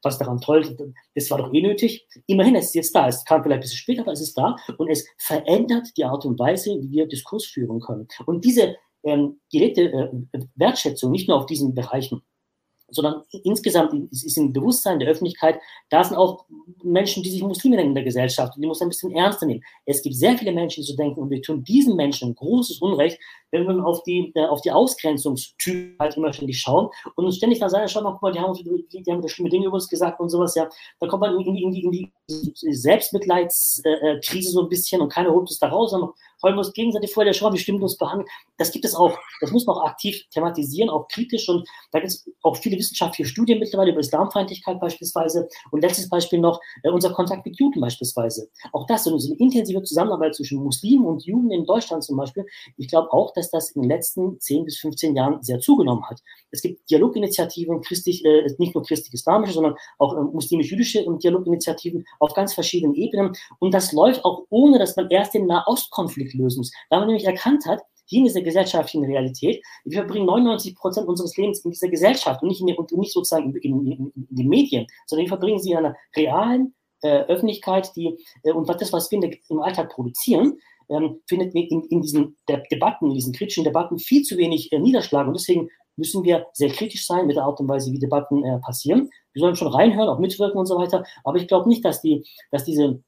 Speaker 2: was daran toll, das war doch eh nötig. Immerhin, es ist jetzt da. Es kam vielleicht ein bisschen später, aber es ist da und es verändert die Art und Weise, wie wir Diskurs führen können. Und diese ähm, gelebte äh, Wertschätzung, nicht nur auf diesen Bereichen, sondern insgesamt ist im Bewusstsein der Öffentlichkeit, da sind auch Menschen, die sich Muslime nennen in der Gesellschaft und die muss ein bisschen ernster nehmen. Es gibt sehr viele Menschen, die so denken und wir tun diesen Menschen großes Unrecht, wenn wir auf die, äh, auf die Ausgrenzungstypen halt immer ständig schauen und uns ständig dann sagen, schau mal, guck mal, die haben, die, die haben da schlimme Dinge über uns gesagt und sowas, ja, da kommt man in die, in die, in die Selbstmitleidskrise so ein bisschen und keiner holt uns da raus, sondern wollen wir uns gegenseitig vorher der Schau, wie stimmt uns behandeln. Das gibt es auch. Das muss man auch aktiv thematisieren, auch kritisch. Und da gibt es auch viele wissenschaftliche Studien mittlerweile über Islamfeindlichkeit beispielsweise. Und letztes Beispiel noch äh, unser Kontakt mit Juden beispielsweise. Auch das, so eine intensive Zusammenarbeit zwischen Muslimen und Juden in Deutschland zum Beispiel. Ich glaube auch, dass das in den letzten 10 bis 15 Jahren sehr zugenommen hat. Es gibt Dialoginitiativen, christlich, äh, nicht nur christlich-islamische, sondern auch äh, muslimisch-jüdische Dialoginitiativen auf ganz verschiedenen Ebenen. Und das läuft auch ohne, dass man erst den Nahostkonflikt lösen muss. Weil man nämlich erkannt hat, hier in dieser gesellschaftlichen Realität, wir verbringen 99 Prozent unseres Lebens in dieser Gesellschaft und nicht, in, und nicht sozusagen in, in, in, den Medien, sondern wir verbringen sie in einer realen äh, Öffentlichkeit, die, äh, und das, was wir im Alltag produzieren, ähm, findet in, in diesen De Debatten, in diesen kritischen Debatten viel zu wenig äh, Niederschlag. Und deswegen müssen wir sehr kritisch sein mit der Art und Weise, wie Debatten äh, passieren. Wir sollen schon reinhören, auch mitwirken und so weiter. Aber ich glaube nicht, dass, die, dass diese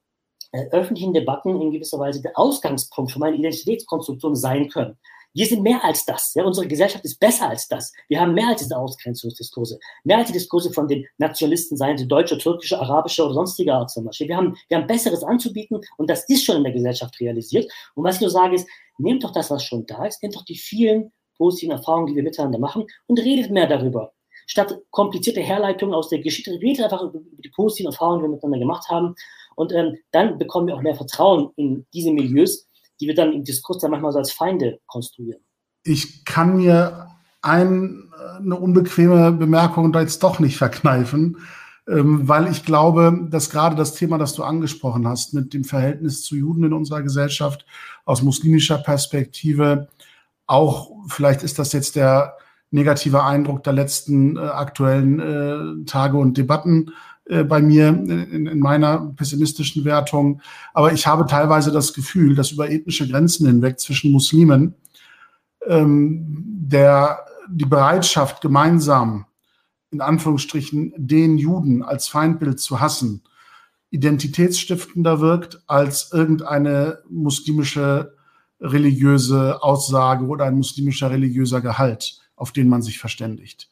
Speaker 2: öffentlichen Debatten in gewisser Weise der Ausgangspunkt für meine Identitätskonstruktion sein können. Wir sind mehr als das. Ja? Unsere Gesellschaft ist besser als das. Wir haben mehr als diese Ausgrenzungsdiskurse. Mehr als die Diskurse von den Nationalisten, seien sie deutsche, türkische, arabische oder sonstige Art zum Beispiel. Wir haben, wir haben Besseres anzubieten und das ist schon in der Gesellschaft realisiert. Und was ich nur sage ist, nehmt doch das, was schon da ist, nehmt doch die vielen positiven Erfahrungen, die wir miteinander machen und redet mehr darüber. Statt komplizierte Herleitungen aus der Geschichte, redet einfach über die positiven Erfahrungen, die wir miteinander gemacht haben und ähm, dann bekommen wir auch mehr Vertrauen in diese Milieus, die wir dann im Diskurs dann manchmal so als Feinde konstruieren.
Speaker 1: Ich kann mir ein, eine unbequeme Bemerkung da jetzt doch nicht verkneifen, ähm, weil ich glaube, dass gerade das Thema, das du angesprochen hast, mit dem Verhältnis zu Juden in unserer Gesellschaft aus muslimischer Perspektive, auch vielleicht ist das jetzt der negative Eindruck der letzten äh, aktuellen äh, Tage und Debatten, äh, bei mir in, in, meiner pessimistischen Wertung. Aber ich habe teilweise das Gefühl, dass über ethnische Grenzen hinweg zwischen Muslimen ähm, der, die Bereitschaft, gemeinsam in Anführungsstrichen den Juden als Feindbild zu hassen, identitätsstiftender wirkt als irgendeine muslimische religiöse Aussage oder ein muslimischer religiöser Gehalt, auf den man sich verständigt.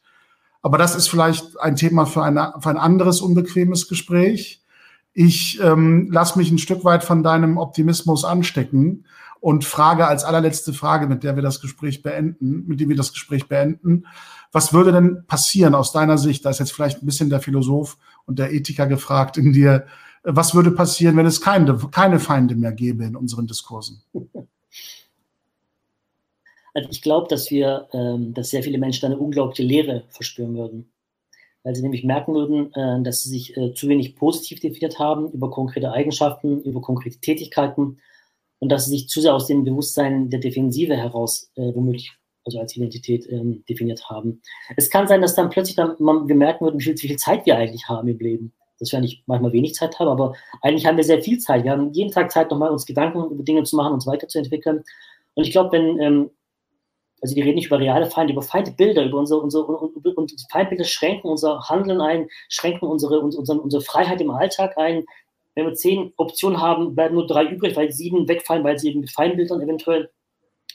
Speaker 1: Aber das ist vielleicht ein Thema für, eine, für ein anderes unbequemes Gespräch. Ich ähm, lasse mich ein Stück weit von deinem Optimismus anstecken und frage als allerletzte Frage, mit der wir das Gespräch beenden, mit dem wir das Gespräch beenden, was würde denn passieren aus deiner Sicht? Da ist jetzt vielleicht ein bisschen der Philosoph und der Ethiker gefragt in dir. Was würde passieren, wenn es keine, keine Feinde mehr gäbe in unseren Diskursen?
Speaker 2: Also ich glaube, dass wir, ähm, dass sehr viele Menschen eine unglaubliche Leere verspüren würden. Weil sie nämlich merken würden, äh, dass sie sich äh, zu wenig positiv definiert haben über konkrete Eigenschaften, über konkrete Tätigkeiten und dass sie sich zu sehr aus dem Bewusstsein der Defensive heraus äh, womöglich also als Identität ähm, definiert haben. Es kann sein, dass dann plötzlich dann man, wir merken würden, wie viel, wie viel Zeit wir eigentlich haben im Leben. Dass wir eigentlich manchmal wenig Zeit haben, aber eigentlich haben wir sehr viel Zeit. Wir haben jeden Tag Zeit, nochmal uns Gedanken über Dinge zu machen, uns weiterzuentwickeln. Und ich glaube, wenn ähm, also wir reden nicht über reale Feinde, über Feindbilder, über unsere, unsere und, und Feindbilder schränken unser Handeln ein, schränken unsere, unsere, unsere Freiheit im Alltag ein. Wenn wir zehn Optionen haben, bleiben nur drei übrig, weil sieben wegfallen, weil sie eben mit Feindbildern eventuell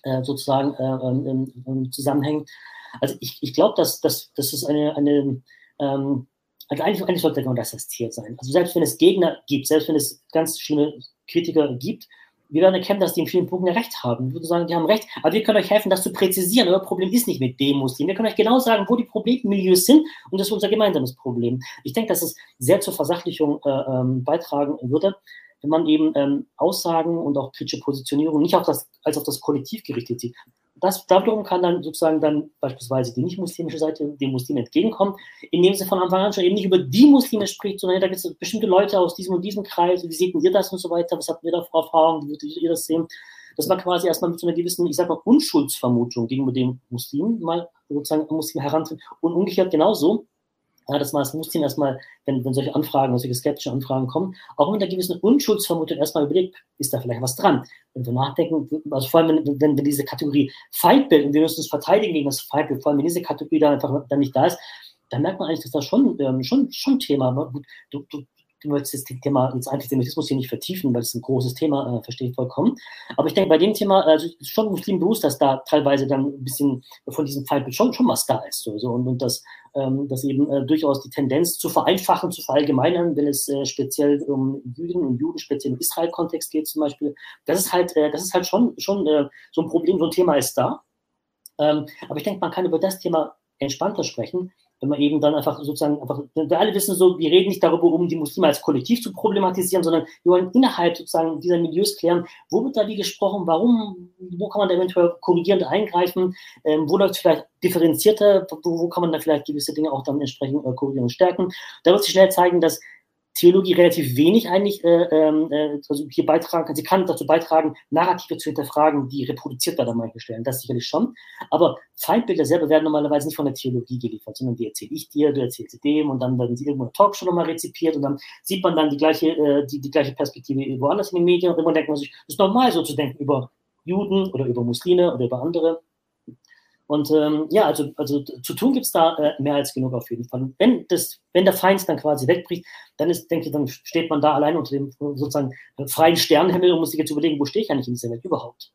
Speaker 2: äh, sozusagen äh, ähm, ähm, zusammenhängen. Also ich, ich glaube, dass, dass, dass es eine, eine ähm, also eigentlich, eigentlich sollte genau das das Ziel sein. Also selbst wenn es Gegner gibt, selbst wenn es ganz schlimme Kritiker gibt, wir werden erkennen, dass die in vielen Punkten recht haben. Wir würden sagen, die haben recht, aber wir können euch helfen, das zu präzisieren. Euer Problem ist nicht mit dem Muslim. Wir können euch genau sagen, wo die Problemmilieus sind und das ist unser gemeinsames Problem. Ich denke, dass es sehr zur Versachlichung äh, ähm, beitragen würde, wenn man eben ähm, Aussagen und auch kritische Positionierung nicht auf das, als auf das Kollektiv gerichtet sieht das darum kann dann sozusagen dann beispielsweise die nicht-muslimische Seite dem Muslim entgegenkommen, indem sie von Anfang an schon eben nicht über die Muslime spricht, sondern da gibt es bestimmte Leute aus diesem und diesem Kreis, wie seht ihr das und so weiter, was habt ihr da für Erfahrungen, wie würdet ihr das sehen? Das war quasi erstmal mit so einer gewissen, ich sag mal, Unschuldsvermutung gegenüber dem Muslim mal sozusagen Muslim herantritt. Und umgekehrt genauso, ja, man als Muslim erstmal, wenn, wenn solche Anfragen, solche skeptische Anfragen kommen, auch mit einer gewissen Unschuldsvermutung erstmal überlegt, ist da vielleicht was dran? Wenn wir nachdenken, also vor allem, wenn, wenn, wenn diese Kategorie Feindbild und wir müssen uns verteidigen gegen das Feindbild, vor allem wenn diese Kategorie dann einfach dann nicht da ist, dann merkt man eigentlich, dass das schon, ähm, schon, schon Thema, gut, du, du, du möchtest das Thema jetzt Antisemitismus hier nicht vertiefen, weil es ein großes Thema, äh, verstehe ich vollkommen. Aber ich denke, bei dem Thema, also schon Muslim bewusst, dass da teilweise dann ein bisschen von diesem Feindbild schon, schon was da ist. So, und, und dass, ähm, dass eben äh, durchaus die Tendenz zu vereinfachen, zu verallgemeinern, wenn es äh, speziell um Juden und Juden, speziell im Israel-Kontext geht zum Beispiel, das ist halt, äh, das ist halt schon, schon äh, so ein Problem, so ein Thema ist da. Ähm, aber ich denke, man kann über das Thema entspannter sprechen, wenn man eben dann einfach sozusagen, einfach, wir alle wissen so, wir reden nicht darüber, um die Muslime als Kollektiv zu problematisieren, sondern wir wollen innerhalb sozusagen dieser Milieus klären, wo wird da wie gesprochen, warum, wo kann man da eventuell korrigierend eingreifen, ähm, wo läuft vielleicht differenzierter, wo, wo, kann man da vielleicht gewisse Dinge auch dann entsprechend äh, korrigieren und stärken. Da wird sich schnell zeigen, dass Theologie relativ wenig eigentlich äh, ähm, äh, also hier beitragen kann. Sie kann dazu beitragen, Narrative zu hinterfragen, die reproduziert werden an manchen Stellen. Das sicherlich schon. Aber Feindbilder selber werden normalerweise nicht von der Theologie geliefert, sondern die erzähle ich dir, du erzählst dem und dann werden sie irgendwo in Talkshow nochmal rezipiert und dann sieht man dann die gleiche, äh, die, die gleiche Perspektive woanders in den Medien und immer denkt man sich, es ist normal so zu denken über Juden oder über Muslime oder über andere. Und ähm, ja, also, also zu tun gibt es da äh, mehr als genug auf jeden Fall. wenn, das, wenn der Feind dann quasi wegbricht, dann ist, denke ich, dann steht man da allein unter dem sozusagen freien Sternenhimmel und muss sich jetzt überlegen, wo stehe ich eigentlich in dieser Welt überhaupt?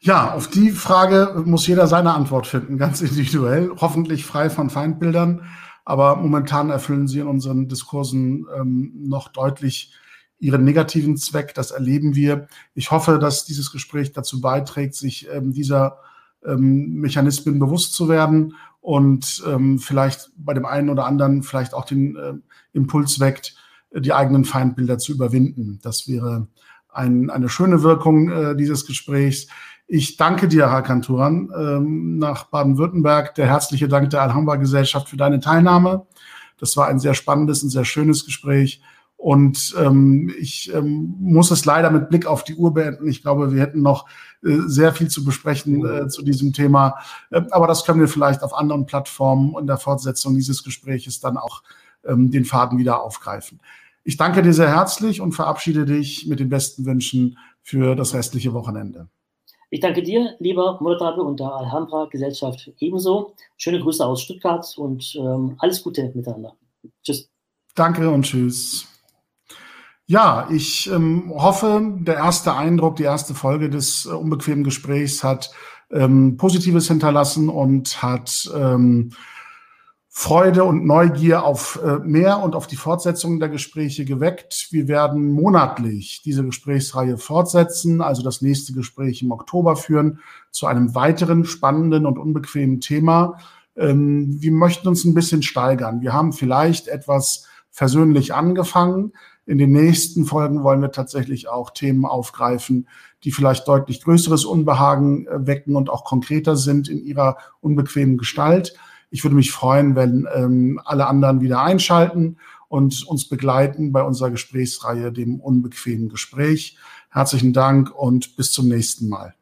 Speaker 1: Ja, auf die Frage muss jeder seine Antwort finden, ganz individuell, hoffentlich frei von Feindbildern. Aber momentan erfüllen sie in unseren Diskursen ähm, noch deutlich ihren negativen Zweck. Das erleben wir. Ich hoffe, dass dieses Gespräch dazu beiträgt, sich ähm, dieser ähm, Mechanismen bewusst zu werden und ähm, vielleicht bei dem einen oder anderen vielleicht auch den äh, Impuls weckt, die eigenen Feindbilder zu überwinden. Das wäre ein, eine schöne Wirkung äh, dieses Gesprächs. Ich danke dir, Hakan Turan, ähm, nach Baden-Württemberg. Der herzliche Dank der Alhambra-Gesellschaft für deine Teilnahme. Das war ein sehr spannendes und sehr schönes Gespräch. Und ähm, ich ähm, muss es leider mit Blick auf die Uhr beenden. Ich glaube, wir hätten noch äh, sehr viel zu besprechen äh, zu diesem Thema. Äh, aber das können wir vielleicht auf anderen Plattformen in der Fortsetzung dieses Gespräches dann auch ähm, den Faden wieder aufgreifen. Ich danke dir sehr herzlich und verabschiede dich mit den besten Wünschen für das restliche Wochenende.
Speaker 2: Ich danke dir, lieber Moderator und der Alhambra Gesellschaft ebenso. Schöne Grüße aus Stuttgart und ähm, alles Gute miteinander.
Speaker 1: Tschüss. Danke und tschüss. Ja, ich ähm, hoffe, der erste Eindruck, die erste Folge des äh, unbequemen Gesprächs hat ähm, Positives hinterlassen und hat ähm, Freude und Neugier auf äh, mehr und auf die Fortsetzung der Gespräche geweckt. Wir werden monatlich diese Gesprächsreihe fortsetzen, also das nächste Gespräch im Oktober führen zu einem weiteren spannenden und unbequemen Thema. Ähm, wir möchten uns ein bisschen steigern. Wir haben vielleicht etwas versöhnlich angefangen. In den nächsten Folgen wollen wir tatsächlich auch Themen aufgreifen, die vielleicht deutlich größeres Unbehagen äh, wecken und auch konkreter sind in ihrer unbequemen Gestalt. Ich würde mich freuen, wenn ähm, alle anderen wieder einschalten und uns begleiten bei unserer Gesprächsreihe, dem unbequemen Gespräch. Herzlichen Dank und bis zum nächsten Mal.